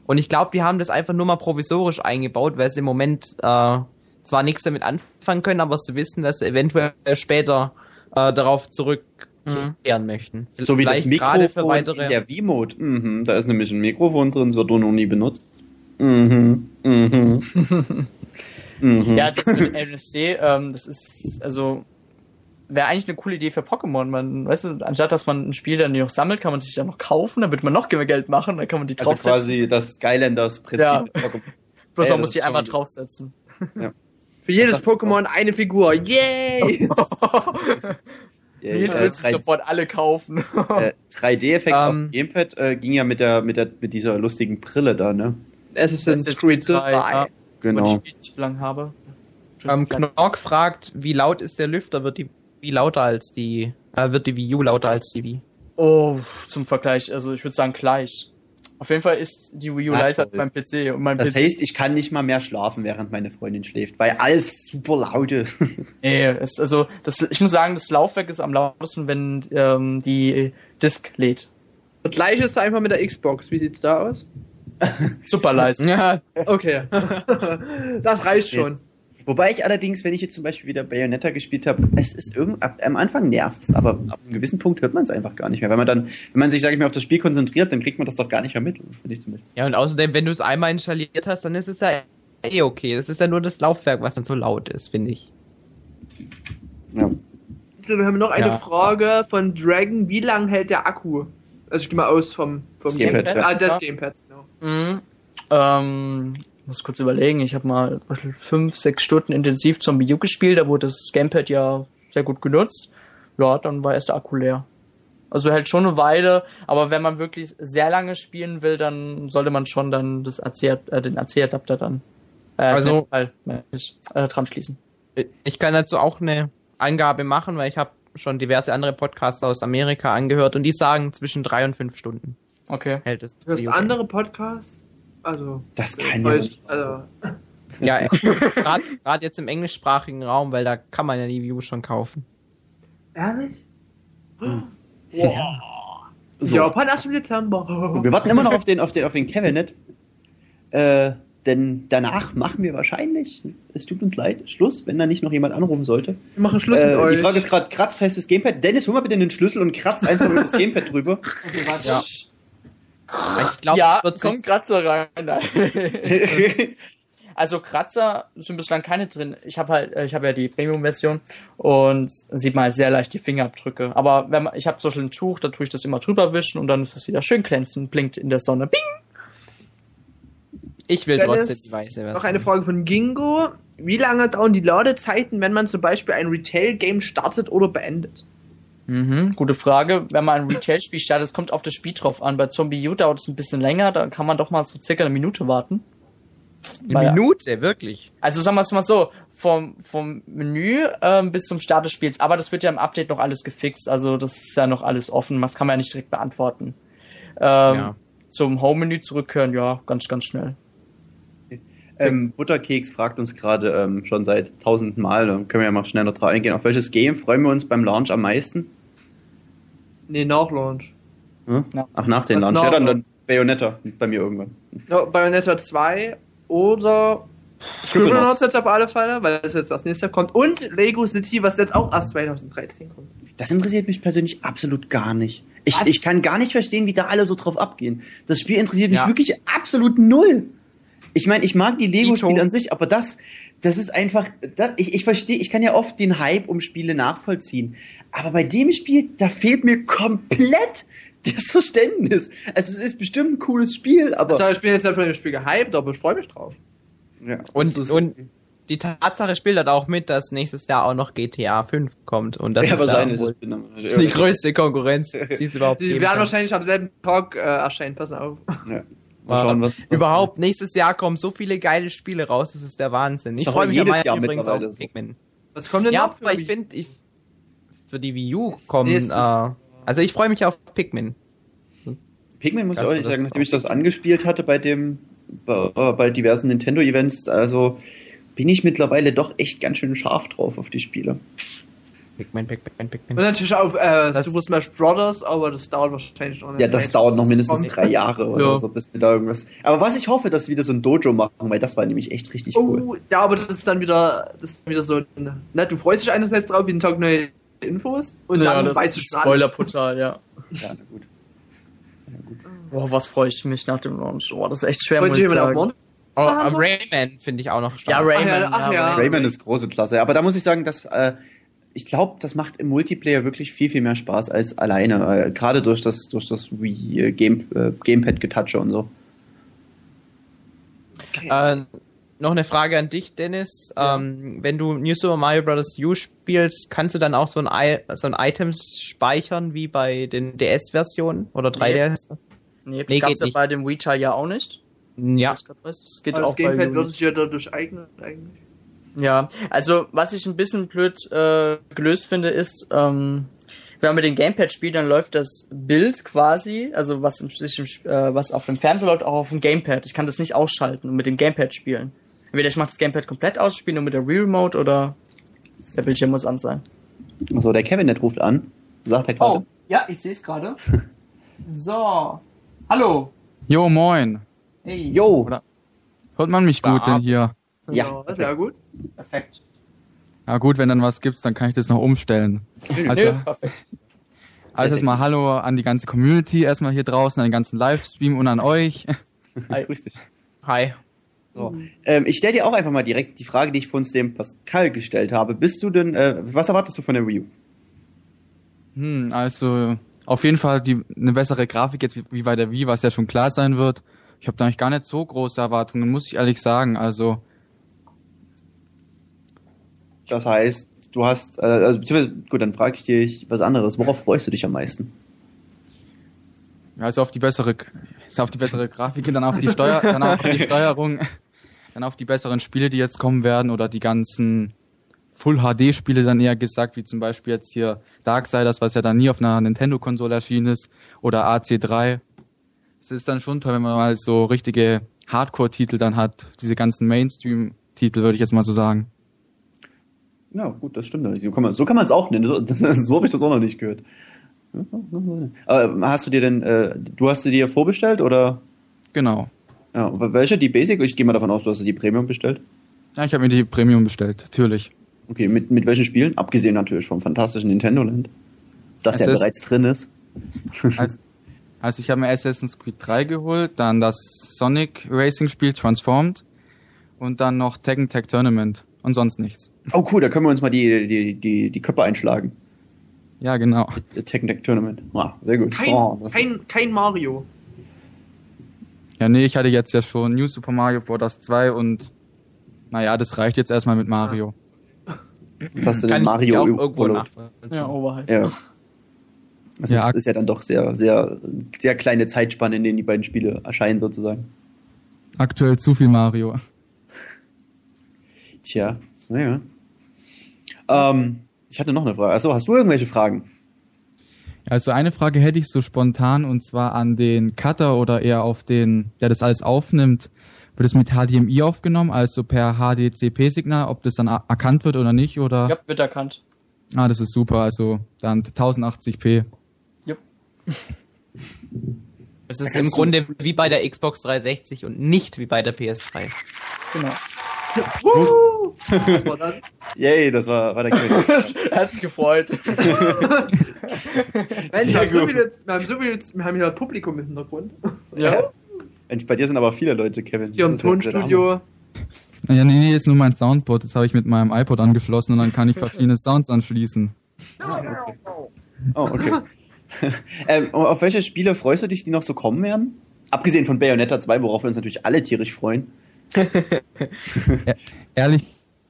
Und ich glaube, die haben das einfach nur mal provisorisch eingebaut, weil sie im Moment äh, zwar nichts damit anfangen können, aber sie wissen, dass sie eventuell später äh, darauf zurückkehren möchten. So wie das Vielleicht Mikrofon für weitere. in der V-Mode. Mhm, da ist nämlich ein Mikrofon drin, das wird nur noch nie benutzt. Mhm, mhm. mhm. Ja, das mit NFC, ähm, das ist, also, wäre eigentlich eine coole Idee für Pokémon. Man, weißt du, anstatt dass man ein Spiel dann noch sammelt, kann man sich dann noch kaufen, dann wird man noch mehr Geld machen, dann kann man die also draufsetzen. quasi das Skylanders Prinzip. Ja. Bloß Ey, man das muss ist die einmal draufsetzen. Für jedes Pokémon eine Figur. Yay! Ja, Nils äh, wird sich sofort alle kaufen. äh, 3D-Effekt auf Ähm. dem Gamepad äh, ging ja mit der, mit der mit dieser lustigen Brille da, ne? Assassin's Assassin's Creed Creed 3. 3, ja. Genau. Wo ich lang habe. Ähm, Knork fragt, wie laut ist der Lüfter? Wird die wie lauter als die, äh, wird die Wii U lauter als die Wii? Oh, zum Vergleich, also ich würde sagen gleich. Auf jeden Fall ist die Wii U Ah, leiser als mein PC und mein Das PC. heißt, ich kann nicht mal mehr schlafen, während meine Freundin schläft, weil alles super laut ist. Nee, es, also das, ich muss sagen, das Laufwerk ist am lautesten, wenn ähm, die Disk lädt. Das gleiche ist einfach mit der Xbox. Wie sieht's da aus? Super leise. Ja, Okay. das reicht schon. Wobei ich allerdings, wenn ich jetzt zum Beispiel wieder Bayonetta gespielt habe, es ist irgend, ab, am Anfang nervt's, aber ab einem gewissen Punkt hört man es einfach gar nicht mehr. Weil man dann, wenn man sich, sage ich mal, auf das Spiel konzentriert, dann kriegt man das doch gar nicht mehr mit, finde ich zum Beispiel. ja, und außerdem, wenn du es einmal installiert hast, dann ist es ja eh okay. Das ist ja nur das Laufwerk, was dann so laut ist, finde ich. Ja. So, wir haben noch eine Ja. Frage von Dragon. Wie lang hält der Akku? Also ich gehe mal aus vom, vom Das Gamepad, ja. Ah, des Ja. Gamepads, genau. Mhm. Ähm, muss kurz überlegen, ich habe mal fünf, sechs Stunden intensiv zum Wii U gespielt, da wurde das Gamepad ja sehr gut genutzt. Ja, dann war erst der Akku leer. Also hält schon eine Weile, aber wenn man wirklich sehr lange spielen will, dann sollte man schon dann das AC, äh, den AC-Adapter dann äh, Also- meine ich, äh, dran schließen. Ich kann dazu auch eine Angabe machen, weil ich habe schon diverse andere Podcasts aus Amerika angehört und die sagen zwischen drei und fünf Stunden Okay. hält es. Du hast andere Podcasts? Also. Das kann ja. Also. Ja, gerade jetzt im englischsprachigen Raum, weil da kann man ja die View schon kaufen. Ehrlich? So. Japan erst im Dezember. Wir warten immer noch auf den, auf den, auf den Kevin, nicht? Äh, denn danach machen wir wahrscheinlich, es tut uns leid, Schluss, wenn da nicht noch jemand anrufen sollte. Wir machen Schluss Äh, mit die euch. Frage ist gerade, kratzfestes Gamepad. Dennis, hol mal bitte den Schlüssel und kratz einfach über das Gamepad drüber. Ja. Ich glaube, ja, es wird kommt sich, Kratzer rein. Nein. Also Kratzer sind bislang keine drin. Ich habe halt, äh, ich habe ja die Premium-Version und sieht man halt sehr leicht die Fingerabdrücke. Aber wenn man, ich habe so ein Tuch, da tue ich das immer drüber wischen und dann ist es wieder schön glänzend, blinkt in der Sonne. Bing! ich will Dennis, trotzdem die weiße Version. Noch eine Frage von Gingo. Wie lange dauern die Ladezeiten, wenn man zum Beispiel ein Retail-Game startet oder beendet? Mhm, gute Frage. Wenn man ein Retail-Spiel startet, es kommt auf das Spiel drauf an. Bei Zombie U dauert es ein bisschen länger, da kann man doch mal so circa eine Minute warten. Eine Weil- Minute, wirklich. Also sagen wir es mal so, vom, vom Menü ähm, bis zum Start des Spiels. Aber das wird ja im Update noch alles gefixt. Also das ist ja noch alles offen. Das kann man ja nicht direkt beantworten. Ähm, Ja. Zum Home-Menü zurückkehren, ja, ganz, ganz schnell. Ähm, Butterkeks fragt uns gerade ähm, schon seit tausenden Mal, da können wir ja mal schnell noch drauf eingehen. Auf welches Game freuen wir uns beim Launch am meisten? Nee, nach Launch. Hm? Ja. Ach, nach dem Was Launch. nach Ja, dann, dann Bayonetta bei mir irgendwann. Ja, Bayonetta 2 oder Scribblenauts jetzt auf alle Fälle, weil das jetzt als nächstes kommt. Und Lego City, was jetzt auch erst 2013 kommt. Das interessiert mich persönlich absolut gar nicht. Ich, Was? ich kann gar nicht verstehen, wie da alle so drauf abgehen. Das Spiel interessiert mich Ja. wirklich absolut null. Ich meine, ich mag die Lego-Spiele an sich, aber das, das ist einfach, das, ich, ich verstehe, ich kann ja oft den Hype um Spiele nachvollziehen. Aber bei dem Spiel, da fehlt mir komplett das Verständnis. Also es ist bestimmt ein cooles Spiel, aber Also ich bin jetzt halt von dem Spiel gehypt, aber ich freue mich drauf. ja, das Und, ist- und die Tatsache spielt halt auch mit, dass nächstes Jahr auch noch GTA 5 kommt. Und das ja, ist wahrscheinlich. ja wohl dann- die größte Konkurrenz, die es überhaupt Die geben werden kann. wahrscheinlich am selben Tag äh, erscheinen, pass auf. Ja. Mal schauen, was, was Überhaupt, nächstes Jahr kommen so viele geile Spiele raus, das ist der Wahnsinn. Ich freue mich am jedes meisten Jahr übrigens auf so. Pikmin. Was kommt denn Ja, noch für aber ich finde, ich, für die Wii U kommen, äh, also ich freue mich auf Pikmin. Pikmin muss ich das sagen, nachdem ich das auch. angespielt hatte bei dem bei, äh, bei diversen Nintendo-Events, also bin ich mittlerweile doch echt ganz schön scharf drauf auf die Spiele. Pikmin, Pikmin, Und Pikmin. natürlich auf äh, Super Smash Brothers, aber das dauert wahrscheinlich noch Ja, das Zeit, dauert noch mindestens kommt. drei Jahre oder Ja. so, bis wir da irgendwas. Aber was ich hoffe, dass sie wieder so ein Dojo machen, weil das war nämlich echt richtig cool. Oh, ja, aber das ist dann wieder, das ist dann wieder so, ne, du freust dich einerseits drauf, jeden Tag neue Infos und ja, dann das weißt du ist schon. Spoiler-Portal, ja. Ja, na gut. Boah, was freue ich mich nach dem Launch. Boah, das ist echt schwer, Freut muss ich sagen. Oh, äh? Rayman finde ich auch noch Ja, stark. Rayman. Ach ja, ach ja. Rayman ist große Klasse, aber da muss ich sagen, dass äh, ich glaube, das macht im Multiplayer wirklich viel, viel mehr Spaß als alleine. Äh, Gerade durch das, durch das Wii äh, Game, äh, Gamepad-Getatsche und so. Äh, noch eine Frage an dich, Dennis. Ähm, wenn du New Super Mario Bros. U spielst, kannst du dann auch so ein, I so ein Item speichern wie bei den DS-Versionen oder 3DS? Nee, das Nee, gab's geht ja nicht. bei dem Wii ja auch nicht. Ja. Das. Das geht Aber auch das Gamepad bei wird sich ja dadurch eignen, eigentlich. Ja, also was ich ein bisschen blöd äh, gelöst finde, ist, ähm, wenn man mit dem Gamepad spielt, dann läuft das Bild quasi, also was, im, sich im, äh, was auf dem Fernseher läuft, auch auf dem Gamepad. Ich kann das nicht ausschalten und mit dem Gamepad spielen. Entweder ich mache das Gamepad komplett aus, spiele nur mit der Wii Remote oder der Bildschirm muss an sein. So, der Kevin, der ruft an. Sagt er gerade. Oh, ja, ich sehe es gerade. So, hallo. Jo, moin. Hey. Jo! Oder- Hört man mich gut denn hier? Ja. Ja, sehr gut. Perfekt. Ja gut, wenn dann was gibt's, dann kann ich das noch umstellen. Also, Nö, perfekt. also erstmal Hallo an die ganze Community, erstmal hier draußen, an den ganzen Livestream und an euch. Hi, grüß dich. Hi. So. Ähm, ich stelle dir auch einfach mal direkt die Frage, die ich von uns dem Pascal gestellt habe. Bist du denn, äh, was erwartest du von der Wii U? Hm, also auf jeden Fall die eine bessere Grafik jetzt wie, wie bei der Wii, was ja schon klar sein wird. Ich habe da eigentlich gar nicht so große Erwartungen, muss ich ehrlich sagen. Also Das heißt, du hast, äh, also, beziehungsweise- gut, dann frage ich dich was anderes. Worauf freust du dich am meisten? Also auf die bessere, also auf die bessere Grafik, dann auf die Steuer, dann auf die Steuerung, dann auf die besseren Spiele, die jetzt kommen werden oder die ganzen Full HD Spiele dann eher gesagt, wie zum Beispiel jetzt hier Darksiders, was ja dann nie auf einer Nintendo Konsole erschienen ist, oder AC3. Es ist dann schon toll, wenn man mal so richtige Hardcore Titel dann hat, diese ganzen Mainstream Titel, würde ich jetzt mal so sagen. Ja, gut, das stimmt. So kann man so kann man es auch nennen. So, so habe ich das auch noch nicht gehört. Aber hast du dir denn, äh, du hast sie dir vorbestellt oder? Genau. Ja, welche? Die Basic? Ich gehe mal davon aus, du hast die Premium bestellt. Ja, ich habe mir die Premium bestellt, natürlich. Okay, mit, mit welchen Spielen? Abgesehen natürlich vom fantastischen Nintendo Land. Das ja bereits drin ist. Also, also ich habe mir Assassin's Creed 3 geholt, dann das Sonic Racing Spiel Transformed und dann noch Tekken Tag Tournament und sonst nichts. Oh cool, da können wir uns mal die, die, die, die Köpfe einschlagen. Ja, genau. Tekken Tag Tournament. Ah, sehr gut. Kein, Oh, das ist- kein, kein Mario. Ja, nee, ich hatte jetzt ja schon New Super Mario Bros. 2 und naja, das reicht jetzt erstmal mit Mario. Jetzt hast du Kann den Mario ich auch irgendwo. Ja, Overhype. Ja. Also Ja, es ist ja dann doch sehr, sehr, sehr kleine Zeitspanne, in denen die beiden Spiele erscheinen sozusagen. Aktuell zu viel Mario. Tja, naja. Ähm, ich hatte noch eine Frage. Achso, hast du irgendwelche Fragen? Also eine Frage hätte ich so spontan und zwar an den Cutter oder eher auf den, der das alles aufnimmt. wird es mit HDMI aufgenommen, also per HDCP-Signal, ob das dann er- erkannt wird oder nicht, oder? Ja, wird erkannt. Ah, das ist super, also dann 1080p. Es ist im Grunde wie bei der Xbox 360 und nicht wie bei der PS3. Genau. Woo! Was war das? Yay, das war, war der Quiz. hat sich gefreut. Mensch, wir haben, so viele, wir haben so viele, wir haben hier Publikum im Hintergrund. Ja. Mensch, bei dir sind aber viele Leute, Kevin. Hier im Das Tonstudio. Ja, nee, nee, ist nur mein Soundboard, das habe ich mit meinem iPod angeschlossen und dann kann ich verschiedene Sounds anschließen. Hammer. Oh, okay. ähm, auf welche Spiele freust du dich, die noch so kommen werden? Abgesehen von Bayonetta 2, worauf wir uns natürlich alle tierisch freuen. Ehrlich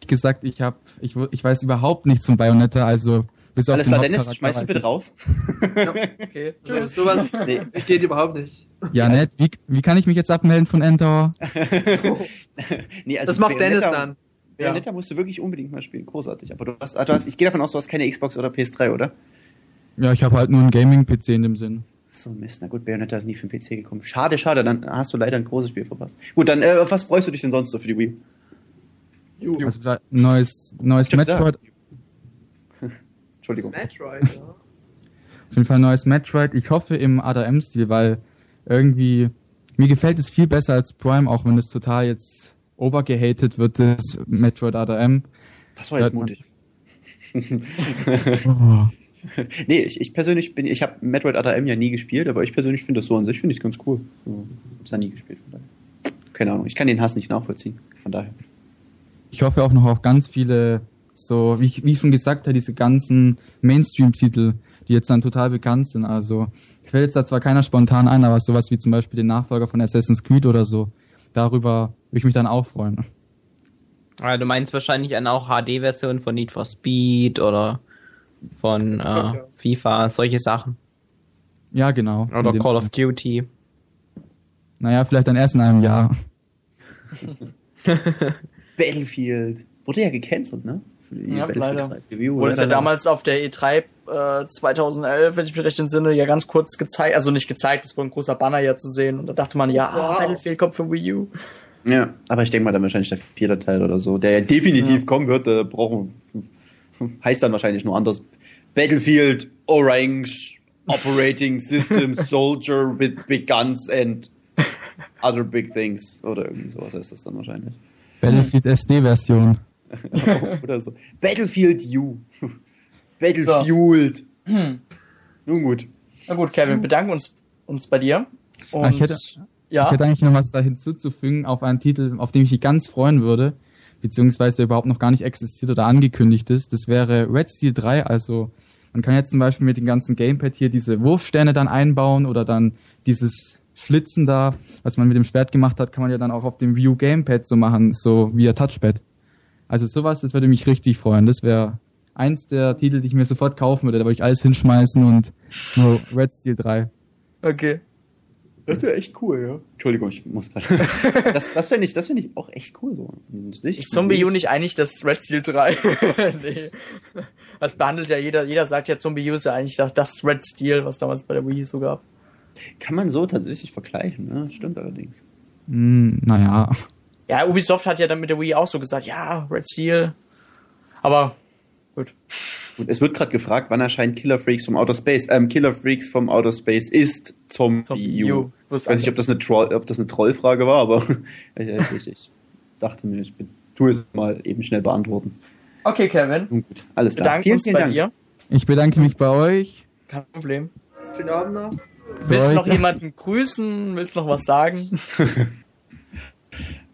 gesagt, ich hab, ich, ich weiß überhaupt nichts von Bayonetta, also bis auf Alles klar, Dennis, schmeißt du bitte raus. Okay. Ja, sowas Nee. geht überhaupt nicht. Ja, nett. Wie, wie kann ich mich jetzt abmelden von Endtower? nee, also Das macht Dennis Bayonetta- dann. Bayonetta musst du wirklich unbedingt mal spielen. Großartig. Aber du hast, ah, du hast ich gehe davon aus, du hast keine Xbox oder PS3, oder? Ja, ich habe halt nur einen Gaming-PC in dem Sinn. So, Mist. Na gut, Bayonetta ist nie für den PC gekommen. Schade, schade. Dann hast du leider ein großes Spiel verpasst. Gut, dann, äh, auf was freust du dich denn sonst so für die Wii? Also vielleicht ein neues, neues Metroid, Entschuldigung. Metroid, ja. auf jeden Fall ein neues Metroid. Ich hoffe im ADM-Stil, weil irgendwie, mir gefällt es viel besser als Prime, auch wenn es total jetzt overgehatet wird, das Metroid ADM. Das war jetzt mutig. Oh. nee, ich, ich persönlich bin, ich habe Metroid ADM ja nie gespielt, aber ich persönlich finde das so an sich, finde ich ganz cool. So, hab's da nie gespielt, von daher. Keine Ahnung, ich kann den Hass nicht nachvollziehen, von daher. Ich hoffe auch noch auf ganz viele, so, wie ich, wie ich schon gesagt habe, diese ganzen Mainstream-Titel, die jetzt dann total bekannt sind. Also, ich fällt jetzt da zwar keiner spontan ein, aber sowas wie zum Beispiel den Nachfolger von Assassin's Creed oder so, darüber würde ich mich dann auch freuen. Ah, du meinst wahrscheinlich eine auch HD-Version von Need for Speed oder von äh, ja. FIFA, solche Sachen. Ja, genau. Oder Call Sinne. of Duty. Naja, vielleicht dann erst in einem Jahr. Battlefield. Wurde ja gecancelt, ne? Ja, Battlefield leider. 3 Review, Wurde es ja damals auf der E3 äh, 2011, wenn ich mich recht entsinne, ja ganz kurz gezeigt. Also nicht gezeigt, es war ein großer Banner ja zu sehen. Und da dachte man, ja, ah, Wow. Battlefield kommt für Wii U. Ja, aber ich denke mal dann wahrscheinlich der vierte Teil oder so, der ja definitiv kommen wird, äh, brauchen, heißt dann wahrscheinlich nur anders. Battlefield Orange Operating System Soldier with big guns and other big things oder irgendwie sowas heißt das dann wahrscheinlich. Battlefield SD-Version. oder so. Battlefield U. Battlefield. Nun gut. Na gut, Kevin, bedanken uns, uns bei dir. Und Ah, ich hätte- ja, Ich hätte eigentlich noch was da hinzuzufügen auf einen Titel, auf den ich mich ganz freuen würde, beziehungsweise der überhaupt noch gar nicht existiert oder angekündigt ist. Das wäre Red Steel 3. Also man kann jetzt zum Beispiel mit dem ganzen Gamepad hier diese Wurfsterne dann einbauen oder dann dieses Schlitzen da, was man mit dem Schwert gemacht hat, kann man ja dann auch auf dem View Gamepad so machen, so via Touchpad. Also sowas, das würde mich richtig freuen. Das wäre eins der Titel, die ich mir sofort kaufen würde. Da würde ich alles hinschmeißen und nur Red Steel 3. okay. Das wäre echt cool, ja. Entschuldigung, ich muss gerade. das das fände ich, das finde ich auch echt cool so. Ich, Ist Zombie U nicht eigentlich das Red Steel 3? nee. Das behandelt ja jeder, jeder sagt ja Zombie U ist ja eigentlich das, das Red Steel, was damals bei der Wii so gab. Kann man so tatsächlich vergleichen, ne? Das stimmt allerdings. Hm, naja. Ja, Ubisoft hat ja dann mit der Wii auch so gesagt, ja, Red Steel. Aber gut. Es wird gerade gefragt, wann erscheint Killer Freaks vom Outer Space? Ähm, Killer Freaks vom Outer Space ist Zombie, Zombie U. U. Ich weiß nicht, ob das eine Troll, ob das eine Trollfrage war, aber ich, ich, ich dachte mir, ich tue es mal eben schnell beantworten. Okay, Kevin. Nun gut, alles klar. Bedanken Vielen, vielen bei Dank. dir. Ich bedanke mich bei euch. Kein Problem. Schönen Abend noch. Willst du noch jemanden grüßen? Willst du noch was sagen?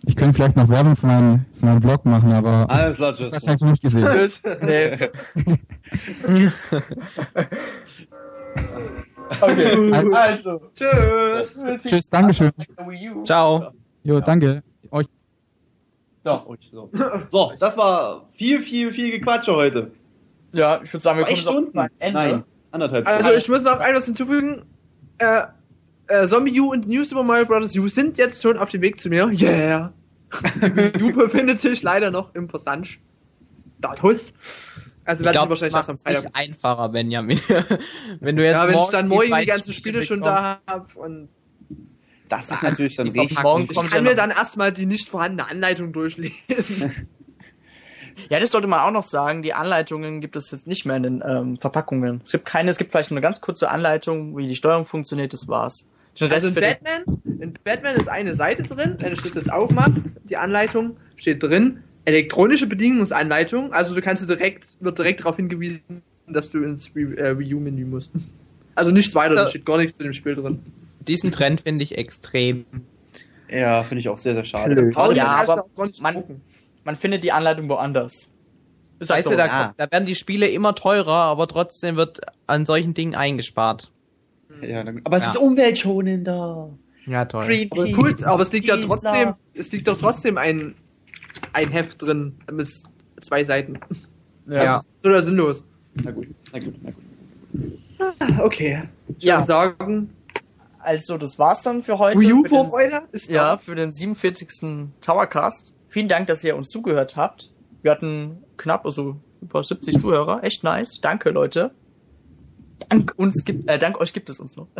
Ich könnte vielleicht noch Werbung für meinen, für meinen Blog machen, aber Alles klar, das hast tschüss. du wahrscheinlich nicht gesehen. Tschüss. Nee. okay. Also- Also. Tschüss. Tschüss, Dankeschön. Ciao. Jo, danke. Euch. So, so. so, das war viel, viel, viel Gequatsche heute. Ja, ich würde sagen, wir kommen Stunden? Ende. Nein, anderthalb Also Stunden. ich muss noch etwas hinzufügen. Äh, äh, Zombie U und New Super Mario Bros. U sind jetzt schon auf dem Weg zu mir. Yeah. Die Wii U befindet sich leider noch im Versandstatus. Also Ich werde ich wahrscheinlich das erst am nicht Freitag. einfacher, Benjamin. wenn du jetzt Ja, wenn ich dann morgen die beiden ganzen Spiele schon da habe und Das ist natürlich dann die richtig. Morgen Ich kann mir dann erstmal die nicht vorhandene Anleitung durchlesen. Ja, das sollte man auch noch sagen. Die Anleitungen gibt es jetzt nicht mehr in den ähm, Verpackungen. Es gibt keine, es gibt vielleicht nur eine ganz kurze Anleitung, wie die Steuerung funktioniert, das war's. Also in Batman, in Batman ist eine Seite drin, wenn ich das jetzt aufmache, die Anleitung steht drin, elektronische Bedienungsanleitung, also du kannst du direkt, wird direkt darauf hingewiesen, dass du ins äh, Review-Menü musst. Also nichts weiter, So. da steht gar nichts zu dem Spiel drin. Diesen Trend finde ich extrem. Ja, finde ich auch sehr, sehr schade. Ja, das aber man- man findet die Anleitung woanders. Ist halt Weißt so. du, da, ah. da werden die Spiele immer teurer, aber trotzdem wird an solchen Dingen eingespart. Ja, na gut. aber es Ja. ist umweltschonender. Ja, toll. Aber, cool, aber es liegt ja Peace, trotzdem, es liegt doch trotzdem ein, ein Heft drin mit zwei Seiten. Ja. Oder sinnlos. Na gut, na gut, na gut. Okay. Ich Ja. würde sagen, Also, das war's dann für heute. Wii U Für den- Vorfreude ist Ja, für den 47. Towercast. Vielen Dank, dass ihr uns zugehört habt. Wir hatten knapp, also über 70 Zuhörer. Echt nice. Danke, Leute. Dank uns gibt, äh, dank euch gibt es uns noch.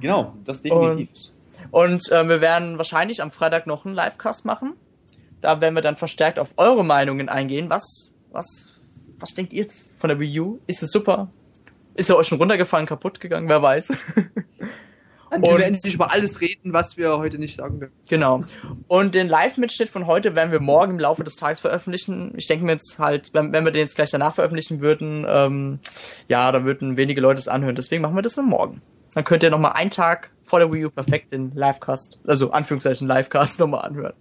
Genau, das definitiv. Und äh, wir werden wahrscheinlich am Freitag noch einen Livecast machen. Da werden wir dann verstärkt auf eure Meinungen eingehen. Was, was, was denkt ihr von der Wii U? Ist es super? Ist er euch schon runtergefallen, kaputt gegangen? Wer weiß. Und Und- wir werden nicht über alles reden, was wir heute nicht sagen werden. Genau. Und den Live-Mitschnitt von heute werden wir morgen im Laufe des Tages veröffentlichen. Ich denke mir jetzt halt, wenn, wenn wir den jetzt gleich danach veröffentlichen würden, ähm, ja, da würden wenige Leute es anhören. Deswegen machen wir das dann morgen. Dann könnt ihr nochmal einen Tag vor der Wii U perfekt den Livecast, also Anführungszeichen Livecast nochmal anhören.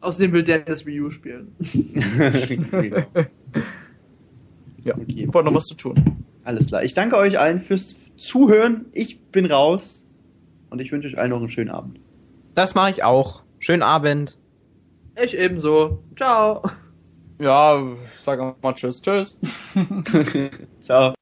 Außerdem will Dennis Wii U spielen. genau. Ja, Okay. ich wollte noch was zu tun. Alles klar. Ich danke euch allen fürs Zuhören. Ich bin raus. Und ich wünsche euch allen noch einen schönen Abend. Das mache ich auch. Schönen Abend. Ich ebenso. Ciao. Ja, sag auch mal Tschüss, Tschüss. Ciao.